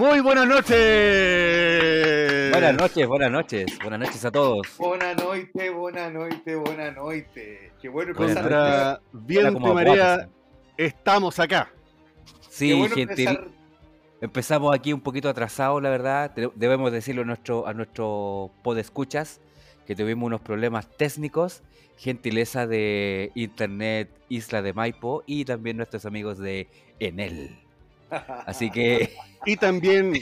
Muy buenas noches. Buenas noches, buenas noches, buenas noches a todos. Buenas noches, buenas noches, buenas noches. Qué bueno empezar. Contra viento y marea, estamos acá. Sí, bueno gentil. empezar. Empezamos aquí un poquito atrasados, la verdad. Debemos decirlo a nuestro, a nuestro podescuchas que tuvimos unos problemas técnicos, gentileza de Internet Isla de Maipo y también nuestros amigos de Enel. Así que Y también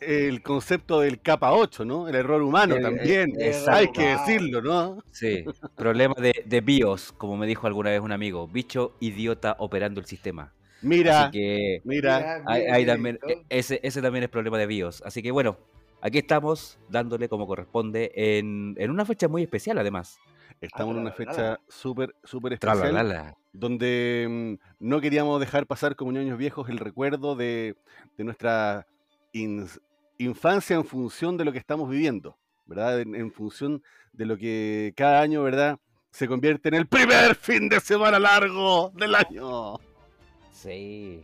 el concepto del capa 8, ¿no? El error humano El- también. el- Hay que decirlo, ¿no? sí, problemas de, de BIOS, como me dijo alguna vez un amigo, bicho idiota operando el sistema. Mira, Así que mira. Mira, también, ese, ese también es problema de BIOS. Así que bueno, aquí estamos dándole como corresponde en, en una fecha muy especial además. Estamos en una fecha súper, súper especial. Tralalala. donde mm, no queríamos dejar pasar como ñoños viejos el recuerdo de, de nuestra infancia en función de lo que estamos viviendo, ¿verdad? En, en función de lo que cada año, ¿verdad? Se convierte en el primer fin de semana largo del año. Sí.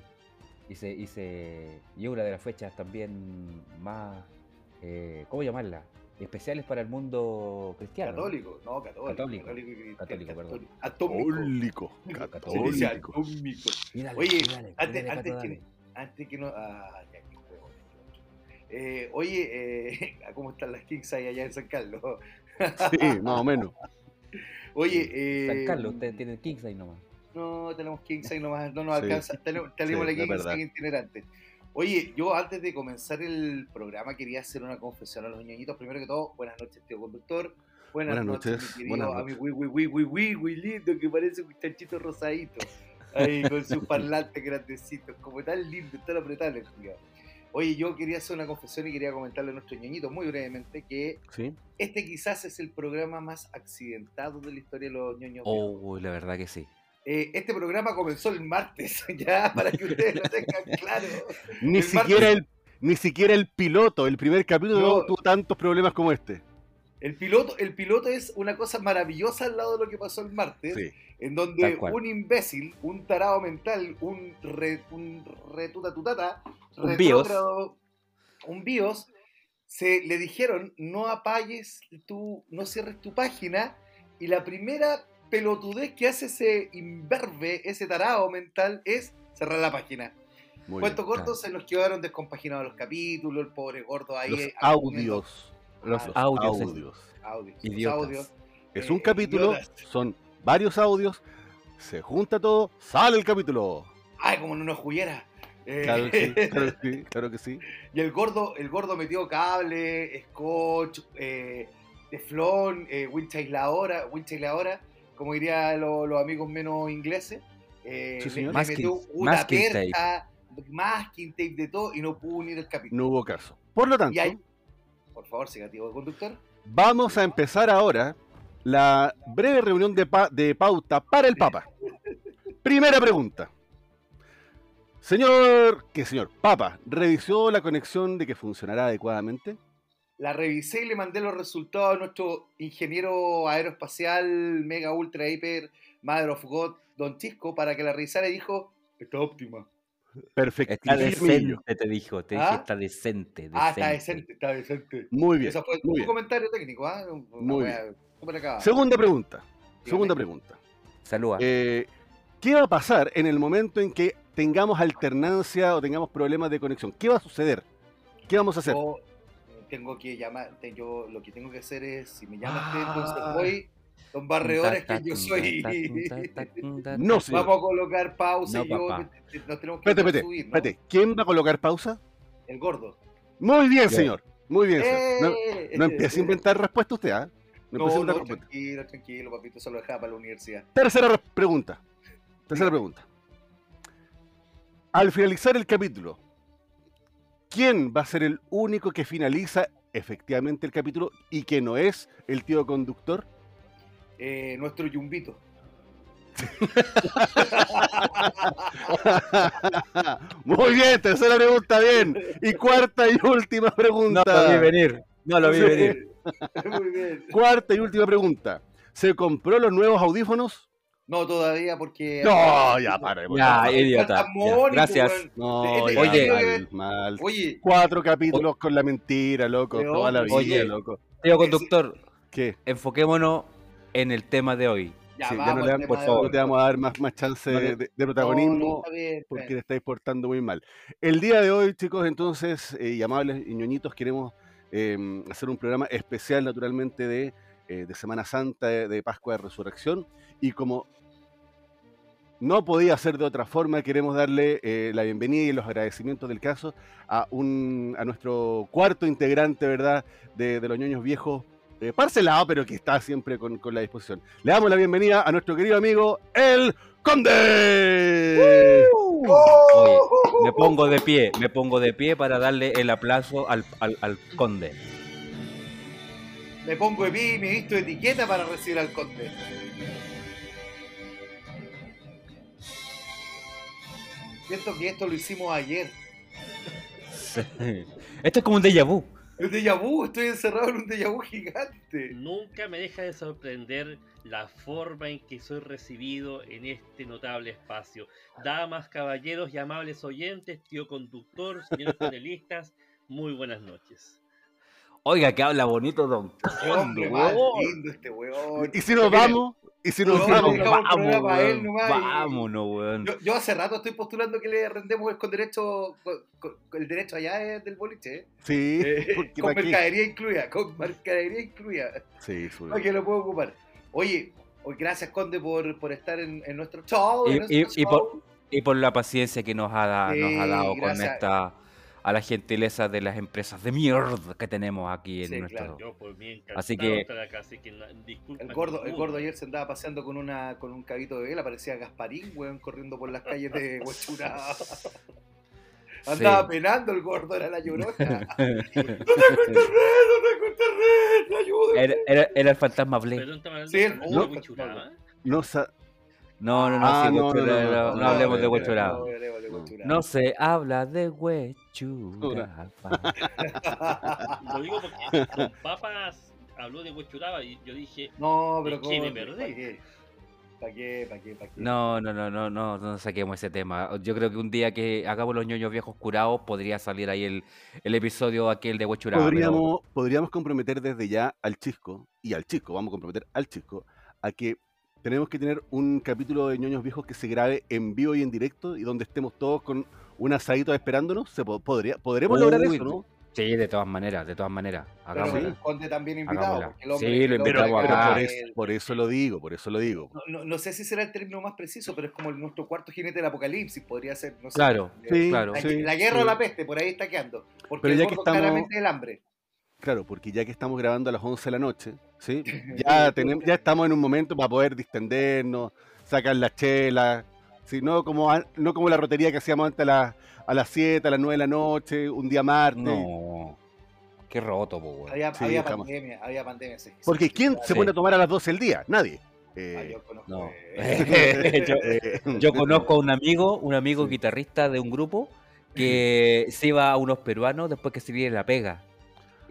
Y, se, y, se- y una de las fechas también más, eh, ¿cómo llamarla? Especiales para el mundo cristiano. ¿no? Católico, no, católico. Católico. Católico, Católico, perdón. Atómico. Católico, católico. atómico. Oye, antes, dale, antes, que, antes que no. Ah, ya, qué juego, eh, oye, eh, ¿cómo están las Kings ahí allá en San Carlos? Sí, más o menos. Oye, eh, San Carlos, ustedes tienen Kings ahí nomás. No, tenemos Kings ahí nomás, no nos Sí. alcanza. Tenemos, tenemos Sí, la es Kings itinerante. Oye, yo antes de comenzar el programa quería hacer una confesión a los ñoñitos. Primero que todo, buenas noches, tío conductor. Buenas, Buenas noches, noches, mi querido a mi Wii Wii Wii Wii lindo que parece un muchachito rosadito. Ahí con sus parlantes grandecitos, como tan lindo, tan apretado el culiao. Oye, yo quería hacer una confesión y quería comentarle a nuestros ñoñitos muy brevemente que Sí. este quizás es el programa más accidentado de la historia de los ñoños. Oh, la verdad que sí. Eh, este programa comenzó el martes, ya, para que ustedes lo tengan claro. Ni El siquiera martes- el, ni siquiera el piloto, el primer capítulo No. tuvo tantos problemas como este. El piloto, el piloto es una cosa maravillosa al lado de lo que pasó el martes, Sí. en donde un imbécil, un tarado mental, un, re, un retutatutata, Un bios. un bios, se le dijeron no apagues tu, no cierres tu página, y la primera pelotudez que hace ese imberbe, ese tarado mental, es cerrar la página. Muy bien. corto, se nos quedaron descompaginados los capítulos, el pobre gordo ahí. Los eh, audios. Los Ah, audios. es- audios. audios. los audios. Es Eh, un capítulo, idiotas. son varios audios, se junta todo, sale el capítulo. Ay, como en una juguera. Eh, Claro que sí, claro que sí, claro que sí. y el gordo, el gordo metió cable, scotch, eh, teflón, eh, wincha aisladora, wincha aisladora, como dirían lo- los amigos menos ingleses. Eh, Sí, le- señor. le, Masking- metió una masking perca, masking tape de todo y no pudo unir el capítulo. No hubo caso. Por lo tanto, Y por favor, siga, tío conductor. vamos a empezar ahora la breve reunión de, pa- de pauta para el Papa. Primera pregunta. Señor, ¿qué señor? Papa, ¿revisó la conexión de que funcionará adecuadamente? La revisé y le mandé los resultados a nuestro ingeniero aeroespacial, mega ultra hiper, Mother of God, Don Chisco, para que la revisara y dijo, está óptima. Perfecto. Está decente, te dijo. Te dije, ¿Ah? está decente, Ah, está decente, está decente. Muy bien. Eso fue muy un bien. comentario técnico, ¿ah? Muy acabada. Segunda pregunta. Dígame. Segunda pregunta. Saluda. Eh, ¿Qué va a pasar en el momento en que tengamos alternancia o tengamos problemas de conexión? ¿Qué va a suceder? ¿Qué vamos a hacer? Yo tengo que llamar, te- yo lo que tengo que hacer es, si me llamaste, Ah. entonces voy, Don Barredor es que yo soy... No, señor. Vamos a colocar pausa No, y yo papá. nos tenemos que Espérate, espérate, subir, ¿no? espérate. ¿Quién va a colocar pausa? El gordo. Muy bien, Yo. señor. Muy bien, señor. No, ¡Eh! no empiece a inventar respuesta usted, ¿ah? No, No, empiece a no, inventar respuesta. tranquilo, tranquilo, papito, se lo dejaba para la universidad. Tercera re- pregunta. Tercera pregunta. Al finalizar el capítulo, ¿quién va a ser el único que finaliza efectivamente el capítulo y que no es el tío conductor? Eh, nuestro yumbito. Muy bien, tercera pregunta, bien. Y cuarta y última No pregunta. lo vi venir. No lo vi venir. Muy bien. Cuarta y última pregunta. ¿Se compró los nuevos audífonos No, todavía porque. No, ya, para. Ya, idiota. Ya, gracias. No, Oye, ya, oye. mal, mal. Oye, Cuatro capítulos con la mentira, loco. Toda la vida, oye. loco. Tío conductor, ¿Qué? enfoquémonos en el tema de hoy. ya Sí, ya vamos no le dan- por favor. No te vamos a dar más, más chance No de, le- de- de No, no, protagonismo bien, porque le estáis portando muy mal. El día de hoy, chicos, entonces, eh, y amables y ñoñitos, queremos eh, hacer un programa especial, naturalmente, de, eh, de Semana Santa, de, de Pascua de Resurrección. Y como no podía ser de otra forma, queremos darle eh, la bienvenida y los agradecimientos del caso a, un, a nuestro cuarto integrante, ¿verdad?, de, de los ñoños viejos, eh, parcelado, pero que está siempre con, con la disposición. Le damos la bienvenida a nuestro querido amigo, el Conde. Oye, me pongo de pie, me pongo de pie para darle el aplauso al, al, al conde. Me pongo de pie y me visto etiqueta para recibir al conde. Siento que esto lo hicimos ayer. Esto es como un déjà vu. Un déjà vu, estoy encerrado en un déjà vu gigante. Nunca me deja de sorprender la forma en que soy recibido en este notable espacio. Damas, caballeros y amables oyentes, tío conductor, señores panelistas, muy buenas noches. Oiga, que habla bonito, don Qué hombre más lindo este weón. Y si nos vamos, y si nos No, vamos, él weón, nomás vámonos, weón. Yo, yo hace rato estoy postulando que le rendemos el, con derecho, con- con- el derecho allá es del boliche, ¿eh? sí, Eh, con mercadería incluida, con mercadería incluida. Sí, su- Para que lo puedo ocupar. Oye, hoy gracias Conde por, por estar en, en nuestro show. en Y- nuestro y- y show. Y por la paciencia que nos ha, da- nos ha Sí, dado con esta a la gentileza de las empresas de mierda que tenemos aquí en Sí, nuestro claro. Yo por mí encantado Así que- acá, así que disculpa. El gordo, el gordo ayer se andaba paseando con una con un cabito de vela, parecía Gasparín, weón, corriendo por las calles de Huachurá. Andaba penando el gordo, era la llorona. ¡No tengo internet! ¡No tengo internet! ¡Ayúdame! Era, era- era el fantasma Blade. Perdón, ¿estamos hablando Sí, el- de no, no sa- No, no, no, Ah, sí, no, Huechuraba, no, no, no, no, hablemos de no, Huechuraba. No, hablemos de Huachurá. No se habla de Huechuraba. Lo digo porque con papas habló de Huichuraba y yo dije, No, pero ¿De qué me ¿cómo? perdí? ¿Para qué? ¿Para qué? No, no, no, no, no, no saquemos ese tema. Yo creo que un día que hagamos los ñoños viejos curados podría salir ahí el, el episodio aquel de Huechuraba. pero- podríamos, podríamos comprometer desde ya al chisco, y al chisco, vamos a comprometer al chisco, a que tenemos que tener un capítulo de ñoños viejos que se grabe en vivo y en directo y donde estemos todos con un asadito esperándonos. Se po- podría, podremos lograr eso, ¿no? Sí, de todas maneras, de todas maneras. Pero el conde también invitado. Hagámosla. porque el hombre- Sí, lo Pero, invitamos pero acá. por, eso, por eso lo digo, por eso lo digo. No, no- no sé si será el término más preciso, pero es como nuestro cuarto jinete del apocalipsis, podría ser, no sé. Claro, Eh, Sí, claro. La, sí, la guerra sí. o la peste, por ahí está quedando. Porque Pero el ya que estamos- claramente el hambre. Claro, porque ya que estamos grabando a las 11 de la noche, ¿sí? Ya, tenemos, ya estamos en un momento para poder distendernos, sacar la chela, ¿sí? no, como, an- no como la rotería que hacíamos antes a, las- a las 7, a las 9 de la noche, un día martes. No. Qué roto, po, weón. Había, Sí, había pandemia, había pandemia. sí, Porque ¿quién se pone a tomar a las 12 del día? Nadie. Ah, yo conozco, No. eh, yo, yo conozco a un amigo, un amigo Sí. guitarrista de un grupo que se iba a unos peruanos después que se viene la pega.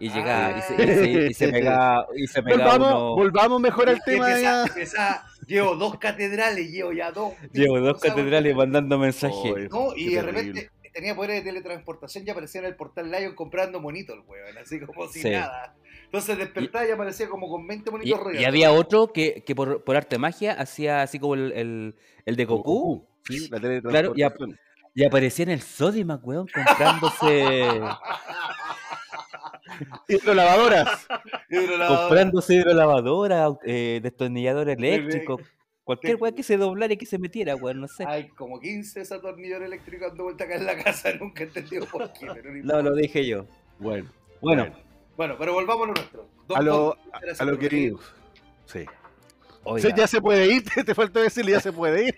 Y llegaba y, se, y, se, y se pegaba, y se volvamos, uno- volvamos mejor al tema empieza, llevo dos catedrales, llevo ya dos. Llevo dos catedrales mandando mensajes. No, y de terrible. repente tenía poderes de teletransportación y aparecía en el portal Lion comprando monitos, el weón, así como si Sí. nada. Entonces despertaba y, aparecía como con 20 Y, monitos y había otro que, que por, por arte de magia hacía así como el, el, el de Goku. Sí, la Claro, y ap- teletransportación. Y aparecía en el Sodimac, weón, comprándose, Hidrolavadoras. comprándose hidrolavadora, eh, destornillador eléctrico, cualquier weón que se doblara y que se metiera, weón, no sé. Hay como 15 desatornilladores eléctricos dando vuelta acá en la casa, nunca he entendido por qué. Pero no No, lo dije yo. Bueno, Bueno, bueno. Bueno, pero volvamos a lo nuestro. A lo, a lo queridos. Sí. oiga, Sí, ya se puede ir, te, te faltó decirle, ya se puede ir.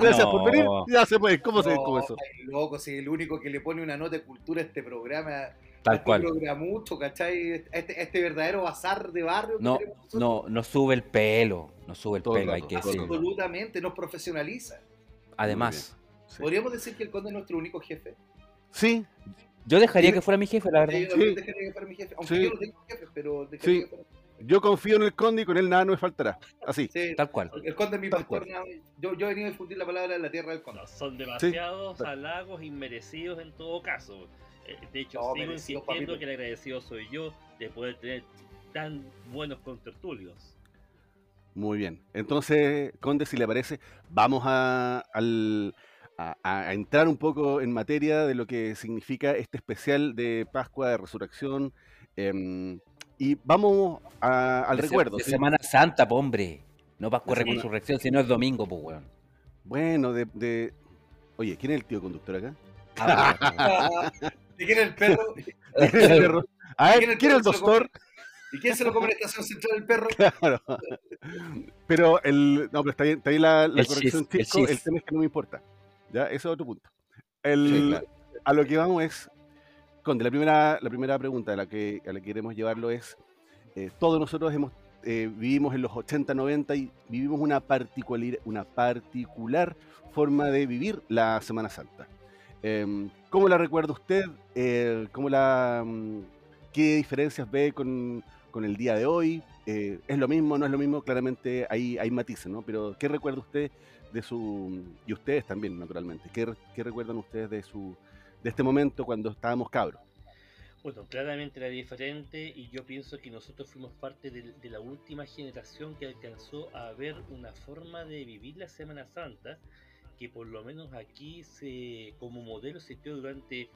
Gracias por venir, ya se puede ir. ¿Cómo se No, cómo eso? ay, loco, si el único que le pone una nota de cultura a este programa, tal cual. programucho, ¿cachai? Este, este verdadero bazar de barrio. que No, no, no sube el pelo, no sube el Todo el pelo, hay rato, que todo el decirlo. Absolutamente, nos profesionaliza. Además, Sí. Podríamos decir que el conde es nuestro único jefe. Sí, yo dejaría Sí. que fuera mi jefe, la verdad. Yo Sí. dejaría que fuera mi jefe. Aunque Sí. yo no tengo jefe, pero dejaría Sí. que fuera. Yo confío en el conde y con él nada no me faltará. Así. Sí, Tal cual. el conde es mi Tal pastor. nada. Yo, yo he venido a difundir la palabra en la tierra del conde. No, son demasiados halagos inmerecidos en todo caso. Eh, De hecho, No, sigo insistiendo que el agradecido soy yo de poder tener tan buenos contertulios. Muy bien. Entonces, Conde, si le parece, vamos a, al- a- a entrar un poco en materia de lo que significa este especial de Pascua, de Resurrección. em, y vamos a- al De se- recuerdo. De ¿sí? Semana Santa, po, hombre. No Pascua De Resurrección, si no es domingo, pues, weón. Bueno, de, de- Oye, ¿quién es el tío conductor acá? Ah, ¿Y quién es el perro? ¿Quién es el perro? A ¿Quién ver, es el ¿quién es el perro que se lo doctor? ¿Y quién se lo come en la estación central del perro? Claro. Pero el. No, pero está bien, está bien la, la El corrección, chis, el chico. El, tema es que no me importa. Ya, ese es otro punto. El, Sí, claro. A lo que vamos es. Conde, la primera, la primera pregunta a la que, a la que queremos llevarlo es. eh, todos nosotros hemos, eh, vivimos en los 80, 90 y vivimos una particular, una particular forma de vivir la Semana Santa. Em, ¿Cómo la recuerda usted? Eh, ¿cómo la, mm, ¿Qué diferencias ve con, con el día de hoy? Eh, ¿Es lo mismo? ¿No es lo mismo? Claramente hay, hay matices, ¿no? Pero ¿qué recuerda usted de su... y ustedes también, naturalmente, ¿qué, qué recuerdan ustedes de su de este momento cuando estábamos cabros? Bueno, claramente era diferente y yo pienso que nosotros fuimos parte de la última generación que alcanzó a ver una forma de vivir la Semana Santa que por lo menos aquí se como modelo se dio durante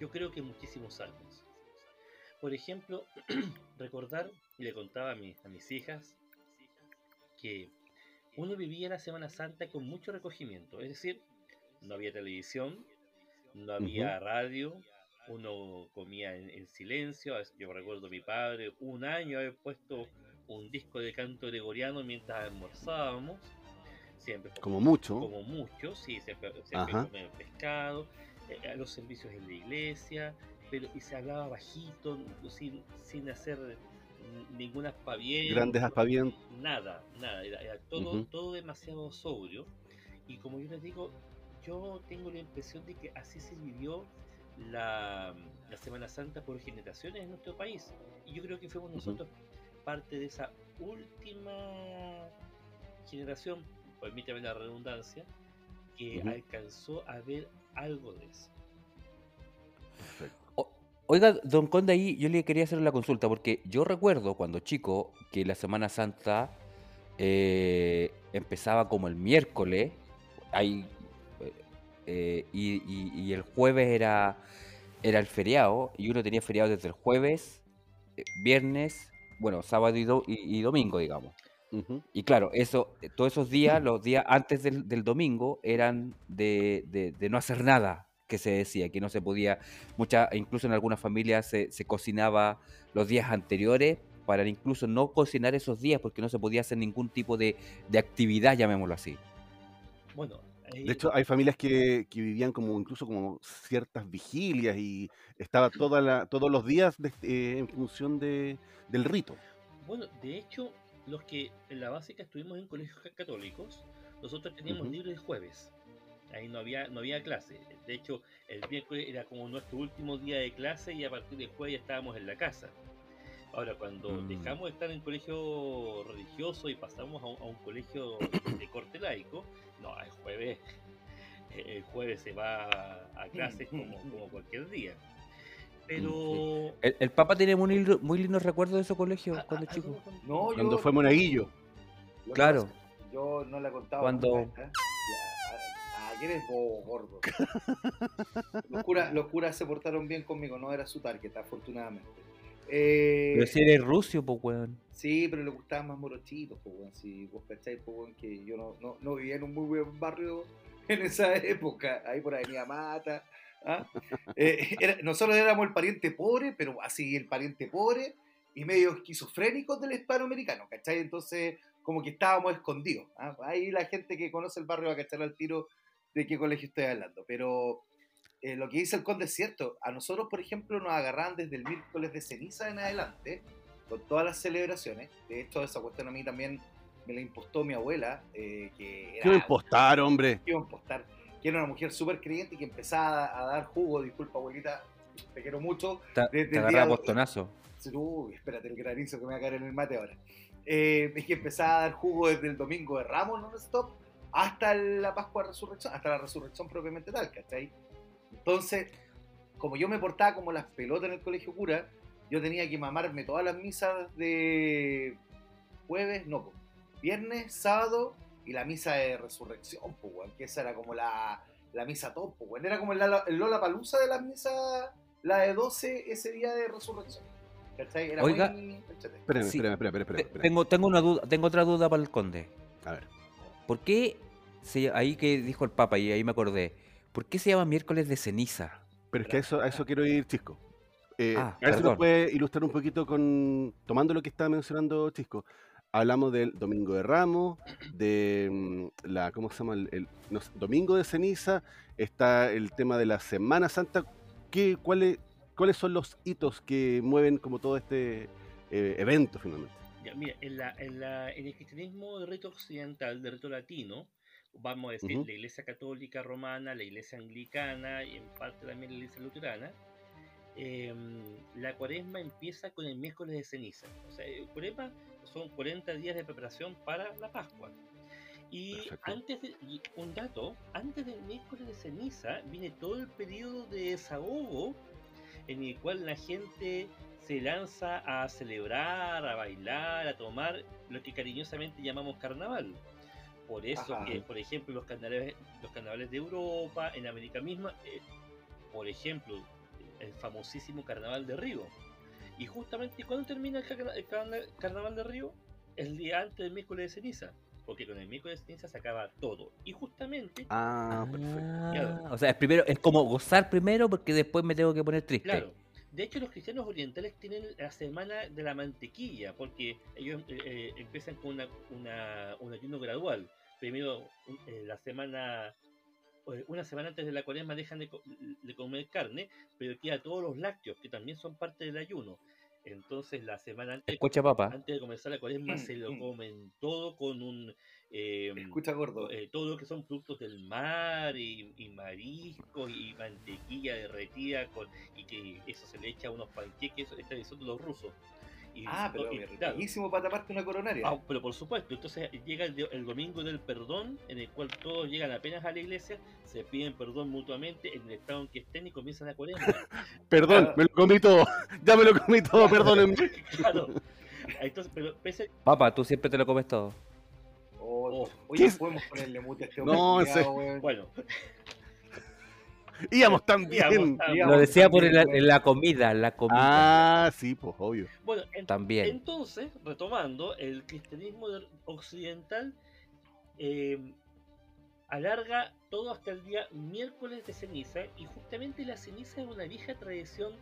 yo creo que muchísimos años. Por ejemplo, recordar, y le contaba a, mi- a mis hijas, que uno vivía la Semana Santa con mucho recogimiento, es decir, no había televisión, no había radio, uno comía en, en silencio. Yo recuerdo a mi padre un año haber puesto un disco de canto gregoriano mientras almorzábamos. Siempre Como mucho. como mucho, sí, siempre Ajá. comían pescado, eh, a los servicios en la iglesia, pero y se hablaba bajito, sin, sin hacer ningún aspaviento. Grandes aspavientos. Nada, nada, era, era todo, todo demasiado sobrio. Y como yo les digo, yo tengo la impresión de que así se vivió la, la Semana Santa por generaciones en nuestro país. Y yo creo que fuimos nosotros parte de esa última generación, permítame la redundancia, que alcanzó a ver algo de eso. O- Oiga, don Conde, ahí yo le quería hacer la consulta, porque yo recuerdo cuando chico que la Semana Santa eh, empezaba como el miércoles, ahí, eh, y, y- y el jueves era, era el feriado, y uno tenía feriado desde el jueves, eh, viernes, bueno, sábado y, do- y- y domingo, digamos. Y claro, eso, eh, todos esos días, los días antes del, del domingo, eran de, de- de no hacer nada, que se decía, que no se podía, mucha, incluso en algunas familias se, se cocinaba los días anteriores para incluso no cocinar esos días, porque no se podía hacer ningún tipo de, de actividad, llamémoslo así. Bueno, ahí- De hecho, hay familias que, que vivían como incluso como ciertas vigilias y estaba toda la, todos los días de- eh, en función de, del rito. Bueno, de hecho, los que en la básica estuvimos en colegios ca- católicos, nosotros teníamos Ujú. libre el jueves. Ahí no había, no había clase. De hecho, el miércoles era como nuestro último día de clase y a partir del jueves ya estábamos en la casa. Ahora, cuando Mm. dejamos de estar en colegio religioso y pasamos a un, a un colegio de corte laico, no, el jueves, el jueves se va a clases como, como cualquier día. Pero... El, el Papa tiene muy, lindo- muy lindos recuerdos de su colegio a- cuando a- chico. No, yo. Cuando fue Monaguillo. lo Claro. pasa, Yo no la he contado. Cuando- nunca, ¿eh? Ah, ah, ¿quién es vos, gordo? Los curas, los curas se portaron bien conmigo, no era su target, afortunadamente. Eh, Pero si eres rucio, pues, weón. Sí, pero le gustaban más morochitos, pues, weón. Si vos cacháis, pues, weón, que yo no, no, no vivía en un muy buen barrio en esa época, ahí por Avenida Mata. ¿Ah? Eh, era- nosotros éramos el pariente pobre, pero así el pariente pobre y medio esquizofrénico del hispanoamericano, ¿cachai? Entonces, como que estábamos escondidos. ¿ah? Ahí la gente que conoce el barrio va a cachar al tiro de qué colegio estoy hablando. Pero eh, lo que dice el conde es cierto. A nosotros, por ejemplo, nos agarran desde el miércoles de ceniza en adelante, con todas las celebraciones. De hecho, esa cuestión a mí también me la impostó mi abuela, eh, que ¿Qué impostar, hombre? a impostar, que era una mujer súper creyente y que empezaba a dar jugo, disculpa abuelita, te quiero mucho. Te, Desde te el día- postonazo. Uy, espérate el granizo que me va a caer en el mate ahora. Eh, es que empezaba a dar jugo desde el domingo de Ramos non-stop hasta la Pascua Resurrección, hasta la resurrección propiamente tal, ¿cachai? Entonces, como yo me portaba como las pelotas en el colegio cura, yo tenía que mamarme todas las misas de jueves, no, viernes, sábado y la misa de resurrección, pues, weón, que esa era como la, la misa top, pues, weón. Era como el, Lola- el Lola Palusa de las misas, la de 12 ese día de resurrección. ¿Cachai? Era Oiga. muy. Espérame, Sí. espérame, espérame, espérame, Te- espérame. Tengo, tengo, una duda, tengo otra duda para el conde. A ver. ¿Por qué, se, ahí que dijo el Papa y ahí me acordé, ¿por qué se llama miércoles de ceniza? Pero es que a eso, a eso quiero ir, Chisco. Eh, Ah, a ver si nos puede ilustrar un poquito con. Tomando lo que estaba mencionando Chisco. Hablamos del Domingo de Ramos, de mm, la. ¿Cómo se llama? El, el- no Domingo de Ceniza. Está el tema de la Semana Santa. ¿Qué, cuáles, ¿Cuáles son los hitos que mueven como todo este eh, evento finalmente? Ya, mira, en, la, en, la, en el cristianismo de rito occidental, de rito latino, vamos a decir Ujú. la iglesia católica romana, la iglesia anglicana y en parte también la iglesia luterana, em, la cuaresma empieza con el miércoles de ceniza. O sea, el cuaresma son 40 días de preparación para la Pascua. Y Perfecto. antes de, y un dato, antes del miércoles de ceniza viene todo el periodo de desahogo en el cual la gente se lanza a celebrar, a bailar, a tomar lo que cariñosamente llamamos carnaval. Por eso Ajá. que, por ejemplo, los carnavales, los carnavales de Europa, en América misma, eh, por ejemplo, el famosísimo carnaval de Río. Y justamente, ¿cuándo termina el, carna- el carna- carnaval de Río? El día antes del miércoles de ceniza. Porque con el miércoles de ceniza se acaba todo. Y justamente Ah, perfecto. Ah, o sea, es primero, es como gozar primero porque después me tengo que poner triste. Claro. De hecho, los cristianos orientales tienen la semana de la mantequilla, porque ellos eh, eh, empiezan con una, una- un ayuno gradual. Primero, un- eh, la semana, eh, una semana antes de la cuaresma dejan de, co- de comer carne, pero queda todos los lácteos, que también son parte del ayuno. Entonces, la semana antes, Escucha, papá. antes de comenzar la cuaresma, se lo comen todo con un... eh, Escucha, gordo. eh, todo lo que son productos del mar y, y mariscos y mantequilla derretida con, y que eso se le echa a unos panqueques, eso es tradición de los rusos. Y, Ah, pero riquísimo para taparte una coronaria. Ah, pero por supuesto, entonces llega el, do- el domingo del perdón, en el cual todos llegan apenas a la iglesia, se piden perdón mutuamente en el estado en que estén y comienzan a cuaresma. Perdón, Claro. me lo comí todo. Ya me lo comí todo, perdónenme. claro. Entonces, pero pese, Papá, tú siempre te lo comes todo. Oh, Oh. Oye, podemos ponerle mute a este No, ese- bueno, Íbamos Íbamos Lo decía por también, el- la comida, la comida. Ah, sí, pues obvio. bueno en- También. Entonces, retomando, el cristianismo de- occidental eh, alarga todo hasta el día miércoles de ceniza y justamente la ceniza es una vieja tradición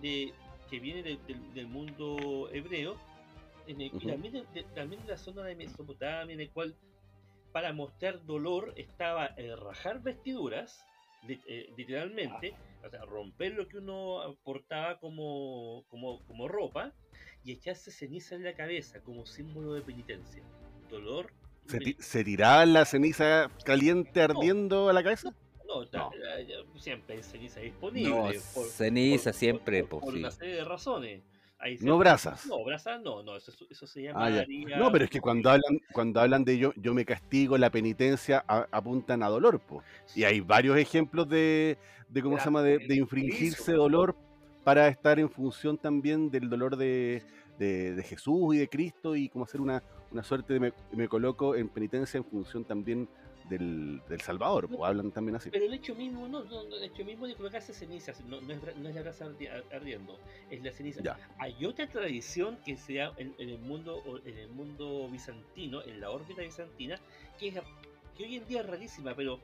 de, que viene de- del- del mundo hebreo en el- y también, de, de- también de la zona de Mesopotamia en el cual para mostrar dolor estaba el rajar vestiduras literalmente o sea, romper lo que uno portaba como, como, como ropa y echarse ceniza en la cabeza como símbolo de penitencia. Dolor. ¿Se, se tiraba la ceniza caliente ardiendo a la cabeza? No, eh, eh, siempre hay ceniza disponible. No, por- ceniza por- siempre, por, por sí. una serie de razones. No brasas. No, brasas no, no, eso, eso se Ah, llama. No, pero es que cuando hablan, cuando hablan de yo, yo me castigo, la penitencia, a- apuntan a dolor, po. Y hay varios ejemplos de, de ¿cómo se llama? De, infringirse dolor para estar en función también del dolor de, de- de Jesús y de Cristo y como hacer una, una suerte de me, me coloco en penitencia en función también del, del Salvador, pues hablan también así. Pero el hecho mismo, no, no, no, el hecho mismo de colocarse cenizas, no, no es, no es la brasa ardi- ardiendo, es la ceniza. Ya. Hay otra tradición que se da en, en el mundo o- en el mundo bizantino, en la órbita bizantina, que, es, que hoy en día es rarísima, pero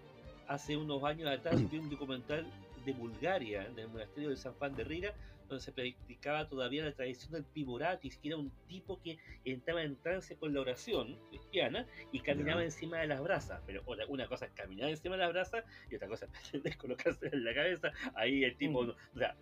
hace unos años atrás vi un documental de Bulgaria, del monasterio de San Juan de Riga, donde se practicaba todavía la tradición del pivoratis, que era un tipo que entraba en trance con la oración cristiana y caminaba encima de las brasas. Pero una, una cosa es caminar encima de las brasas y otra cosa es colocarse en la cabeza. Ahí el tipo, Mm. o sea,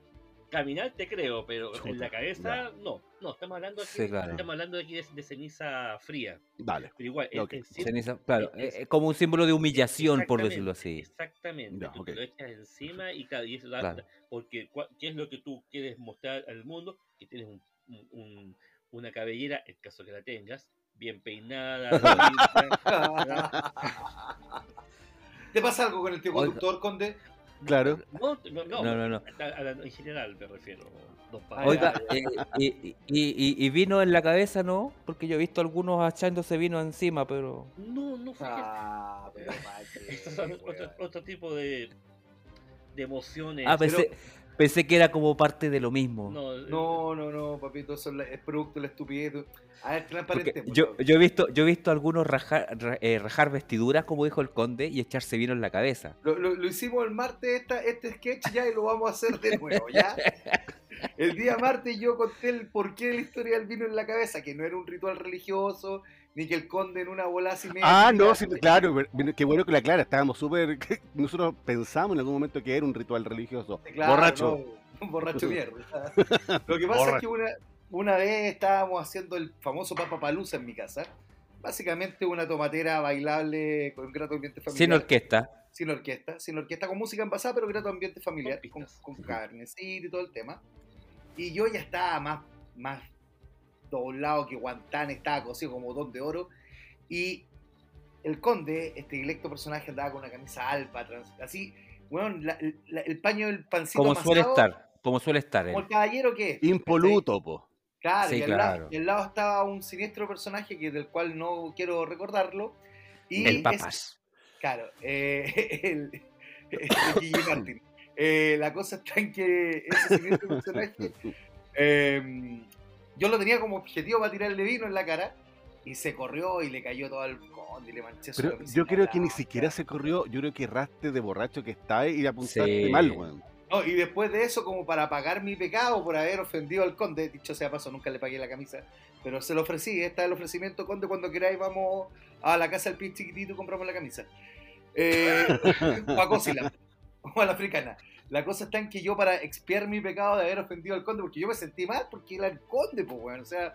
Caminar te creo, pero en la cabeza no. No, estamos hablando aquí, Sí, claro. estamos hablando aquí de, de ceniza fría. Dale. Pero igual, el- Ok. el sim- Ceniza, claro, es- eh, eh, como un símbolo de humillación, por decirlo así. Exactamente. Ya, tú ok. te lo echas encima y, claro, y eso da- Claro. porque ¿qué es lo que tú quieres mostrar al mundo? Que tienes un- un- un- una cabellera, en caso que la tengas, bien peinada, limpia. ¿Te pasa algo con el tío Oiga. conductor, Conde? Claro. no, no, no, No, no, no. a- a la- en general me refiero. Oiga, eh, y, y- y- y vino en la cabeza, ¿no? Porque yo he visto algunos echándose vino encima, pero... No, no fue Ah, pero ¿para qué, Estos son otro, otro tipo de, de emociones. Ah, pensé, pensé que era como parte de lo mismo. no, eh, No, no, no, papito, eso es, la- es producto de la estupidez. A ver, transparente. yo, yo he visto yo he visto algunos rajar, ra- eh, rajar vestiduras, como dijo el conde, y echarse vino en la cabeza. Lo, lo- lo hicimos el martes esta, este sketch ya y lo vamos a hacer de nuevo, ¿ya? El día martes yo conté el porqué de la historia del vino en la cabeza, que no era un ritual religioso, ni que el conde en una bola así Ah, no, sí, claro, qué bueno que la aclara, estábamos súper... Nosotros pensamos en algún momento que era un ritual religioso. Claro, Borracho. no, un borracho mierda. Lo que pasa es Borracho. que una, una vez estábamos haciendo el famoso Papa Palusa en mi casa. Básicamente una tomatera bailable con grato ambiente familiar. Sin orquesta. sin orquesta, sin orquesta, con música envasada, pero grato ambiente familiar, Con con, con carnecito y todo el tema. Y yo ya estaba más, más doblado que Guantán, estaba cosido como don de oro. Y el conde, este electo personaje, andaba con una camisa alpa, trans- así, bueno, la- la- el paño del pancito Como suele estar. Como suele estar. Como el caballero que es. Impoluto, po. Claro, Sí, y, al claro. Lado, y al lado estaba un siniestro personaje que del cual no quiero recordarlo. Y El papas. Claro, eh, el, el. Eh, la cosa está en que ese personaje, eh, yo lo tenía como objetivo para tirarle vino en la cara y se corrió y le cayó todo al conde y le manché su Pero yo creo que ni siquiera se corrió, yo creo que erraste de borracho que está y apuntaste Sí. mal, weón. No, y después de eso, como para pagar mi pecado por haber ofendido al conde, dicho sea paso, nunca le pagué la camisa, pero se lo ofrecí, este es el ofrecimiento, conde, cuando queráis vamos a la casa del pie chiquitito y compramos la camisa. Eh, o a Cosila, o a la africana. La cosa está en que yo para expiar mi pecado de haber ofendido al conde, porque yo me sentí mal porque era el conde, pues, weón, o sea,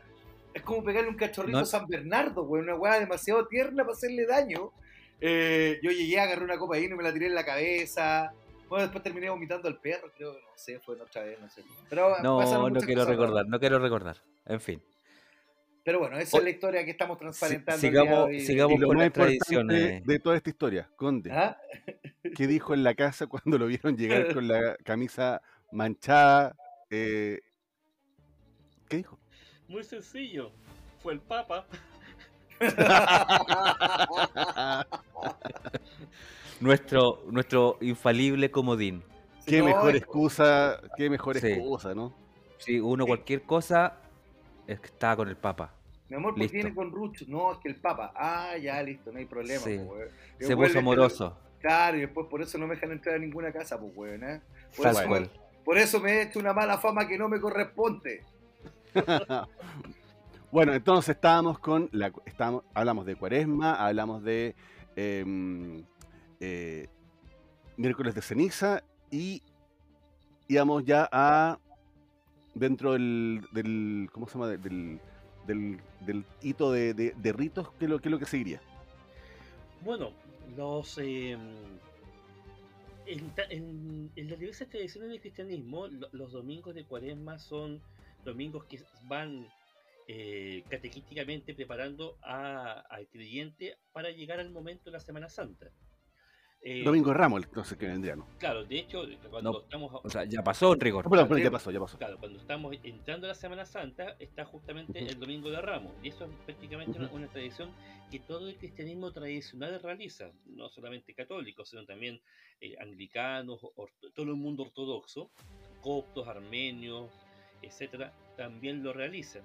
es como pegarle un cachorrito No- a San Bernardo, weón, una weá demasiado tierna para hacerle daño. Eh, yo llegué, agarré una copa de vino y me la tiré en la cabeza. Bueno, después terminé vomitando al perro, creo, no sé, fue otra vez, no sé. Pero No, no quiero recordar, no quiero recordar. En fin. Pero bueno, esa es la historia que estamos transparentando. sigamos- hoy. Y lo con más las importante tradiciones. de toda esta historia, Conde, ¿Ah? ¿qué dijo en la casa cuando lo vieron llegar con la camisa manchada? Eh, ¿Qué dijo? Muy sencillo. Fue el Papa. Nuestro, nuestro infalible comodín. Sí, qué no, mejor excusa, qué mejor Sí. excusa, ¿no? Si uno Sí. cualquier cosa, es que estaba con el papa. Mi amor, porque Listo. viene con Rucho. No, es que el Papa. Ah, ya, listo, no hay problema. Sí. po, weón. Se puso amoroso. Claro, y después por eso no me dejan entrar a ninguna casa, pues, weón. ¿eh? Por, Tal eso me, cual. por eso me he hecho una mala fama que no me corresponde. bueno, entonces estábamos con la, estábamos, hablamos de Cuaresma, hablamos de em, eh, miércoles de ceniza y íbamos ya a dentro del, del ¿cómo se llama? Del, del, del hito de, de- ritos, ¿qué es lo, qué es lo que seguiría? Bueno, los. eh, en, en- en las diversas tradiciones del cristianismo, lo- los domingos de cuaresma son domingos que van eh, catequísticamente preparando a- al creyente para llegar al momento de la Semana Santa. Eh, Domingo de Ramos, entonces que vendría, ¿no? Claro, de hecho, cuando No, estamos. O sea, ya pasó en rigor. Perdón, perdón, ya pasó, ya pasó. Claro, cuando estamos entrando a la Semana Santa, está justamente el Domingo de Ramos. Y eso es prácticamente una, una tradición que todo el cristianismo tradicional realiza, no solamente católicos, sino también eh, anglicanos, todo el mundo ortodoxo, coptos, armenios, etcétera, también lo realizan.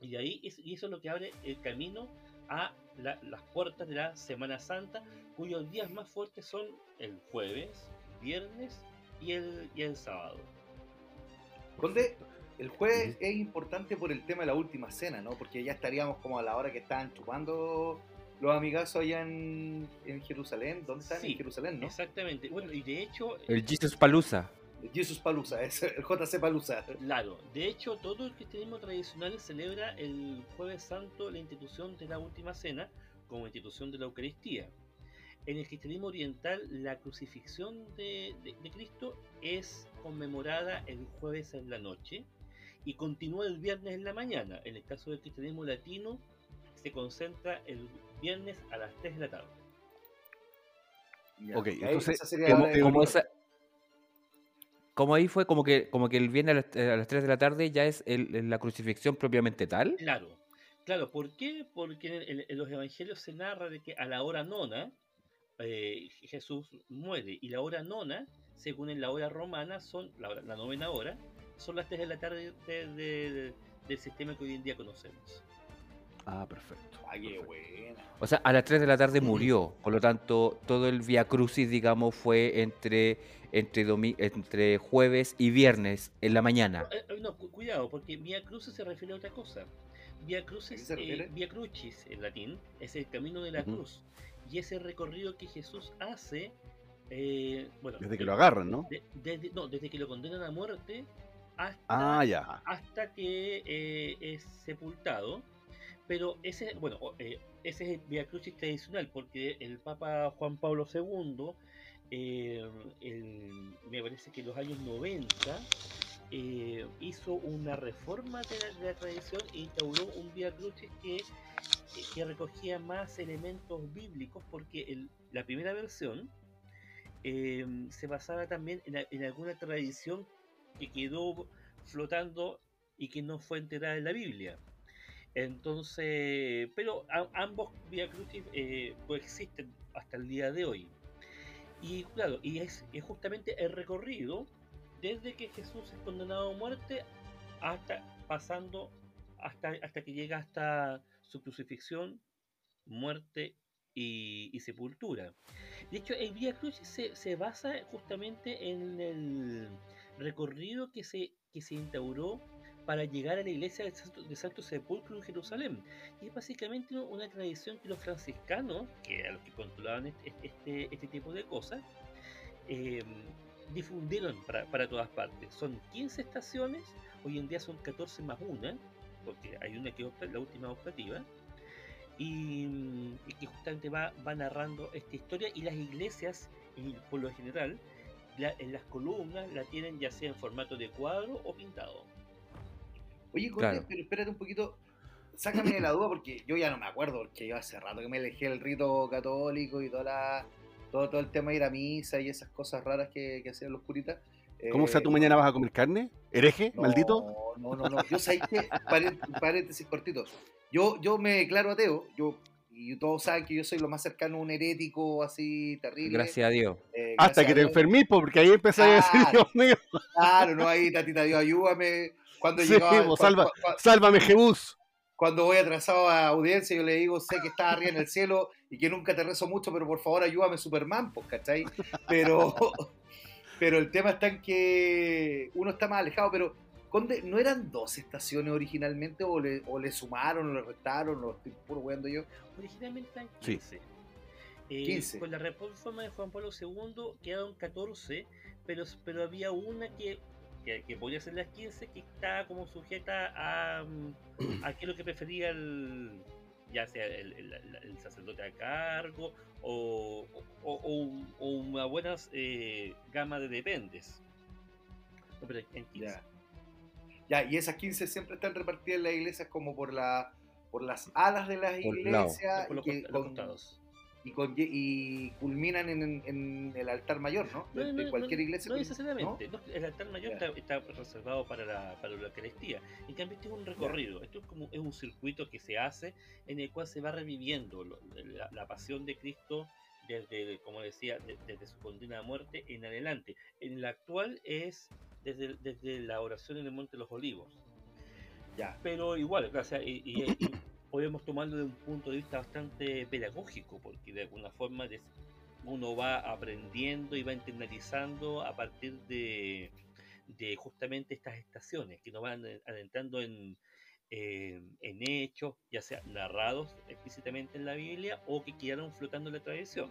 Y ahí es, y eso es lo que abre el camino a la- las puertas de la Semana Santa, cuyos días más fuertes son el jueves, viernes y el, y el sábado. Conde, el jueves es importante por el tema de la última cena, ¿no? Porque ya estaríamos como a la hora que estaban chupando los amigazos allá en, en Jerusalén. ¿Dónde están? Sí, en Jerusalén, ¿no? Exactamente. Bueno, y de hecho, El Jesus Palusa. Jesus Palusa, es el JC Palusa. Claro, de hecho todo el cristianismo tradicional celebra el jueves santo la institución de la última cena como institución de la Eucaristía. En el cristianismo oriental la crucifixión de, de- de Cristo es conmemorada el jueves en la noche y continúa el viernes en la mañana. En el caso del cristianismo latino se concentra el viernes a las 3 de la tarde. Ya, Ok, entonces, esa sería como- como esa- como ahí fue como que como que el viernes a las, a las 3 de la tarde ya es el- la crucifixión propiamente tal. Claro, claro, ¿por qué? Porque en, en- los evangelios se narra de que a la hora nona eh, Jesús muere y la hora nona, según en la hora romana, son la, hora- la novena hora, son las 3 de la tarde de- de- de- del sistema que hoy en día conocemos. Ah, perfecto. Ah, qué perfecto. buena. O sea, a las 3 de la tarde murió. Por lo tanto, todo el Via Crucis, digamos, fue entre, entre, domi- entre jueves y viernes en la mañana. Eh, eh, no, cu- cuidado, porque Via Crucis se refiere a otra cosa. Via Crucis, se refiere? eh, Via Crucis en latín, es el camino de la Ujú. cruz. Y ese recorrido que Jesús hace, eh, bueno, Desde que eh, lo agarran, ¿no? de- desde, no, desde que lo condenan a muerte hasta, Ah, ya. hasta que eh, es sepultado. Pero ese, bueno, eh, ese es el Via Crucis tradicional, porque el Papa Juan Pablo II, eh, me parece que en los años 90, eh, hizo una reforma de la, tradición e instauró un Via Crucis que, que recogía más elementos bíblicos, porque la primera versión se basaba también en, en alguna tradición que quedó flotando y que no fue enterada en la Biblia. Entonces, pero ambos Via Crucis eh, coexisten hasta el día de hoy. Y claro, y es, justamente el recorrido desde que Jesús es condenado a muerte hasta pasando hasta, hasta que llega hasta su crucifixión, muerte y, y sepultura. De hecho, el Via Crucis se, se basa justamente en el recorrido que se, que se instauró para llegar a la iglesia de Santo Sepulcro en Jerusalén. Y es básicamente una tradición que los franciscanos, que eran los que controlaban este, este, este tipo de cosas, eh, difundieron para, para todas partes. Son 15 estaciones, hoy en día son 14 más una, porque hay una que es la última optativa, y, y que justamente va, va narrando esta historia y las iglesias, y por lo general, en las columnas la tienen ya sea en formato de cuadro o pintado. Oye, Claro. pero espérate un poquito. Sácame de la duda porque yo ya no me acuerdo, porque yo hace rato que me elegí el rito católico y toda la, todo, todo el tema de ir a misa y esas cosas raras que, que hacían los curitas. ¿Cómo sea Eh, tú mañana vas a comer carne? ¿Hereje? no, ¿Maldito? No, no, no. Yo sé que, paré- paréntesis cortito. Yo, yo me declaro ateo, yo, y todos saben que yo soy lo más cercano a un herético así terrible. Gracias a Dios. eh, Hasta que te enfermís, po, porque ahí empezáis a decir. Dios mío, Claro, no, ahí tatita Dios, ayúdame. Cuando Sí, llegaba, salva. cua- cua- sálvame Jebús. cuando voy atrasado a audiencia, yo le digo, sé que estás arriba en el cielo y que nunca te rezo mucho, pero por favor ayúdame Superman, pues, ¿cachai? Pero, pero el tema está en que uno está más alejado, pero Conde, ¿no eran dos estaciones originalmente o le, o le sumaron o le restaron o estoy puro weando yo? Originalmente eran Sí. 15. Eh, 15. Con la reforma de Juan Pablo II quedaron 14, pero, pero había una que, que, que podía ser las 15 que estaba como sujeta a, mm, a qué es lo que prefería el, ya sea el, el- el- sacerdote a cargo o, o, o un- o una buena eh, gama de dependes. No, pero en 15. Ya. Ya, y esas 15 siempre están repartidas en las iglesias como por la por las alas de las Por el lado. iglesias Por los, que los con- costados. Y, con- y culminan en, en- en el altar mayor, ¿no? De, de cualquier iglesia. No ¿no? necesariamente. no, el altar mayor está, está reservado para la, para la Eucaristía. En cambio, este es un recorrido. Esto es como es un circuito que se hace en el cual se va reviviendo lo- la, la pasión de Cristo desde, como decía, de- desde su condena a muerte en adelante. En el actual es desde, desde la oración en el Monte de los Olivos. Ya. Pero igual, o sea, y, y- y podemos tomarlo de un punto de vista bastante pedagógico, porque de alguna forma uno va aprendiendo y va internalizando a partir de, justamente estas estaciones que nos van adentrando en, en hechos, ya sea narrados explícitamente en la Biblia o que quedaron flotando en la tradición.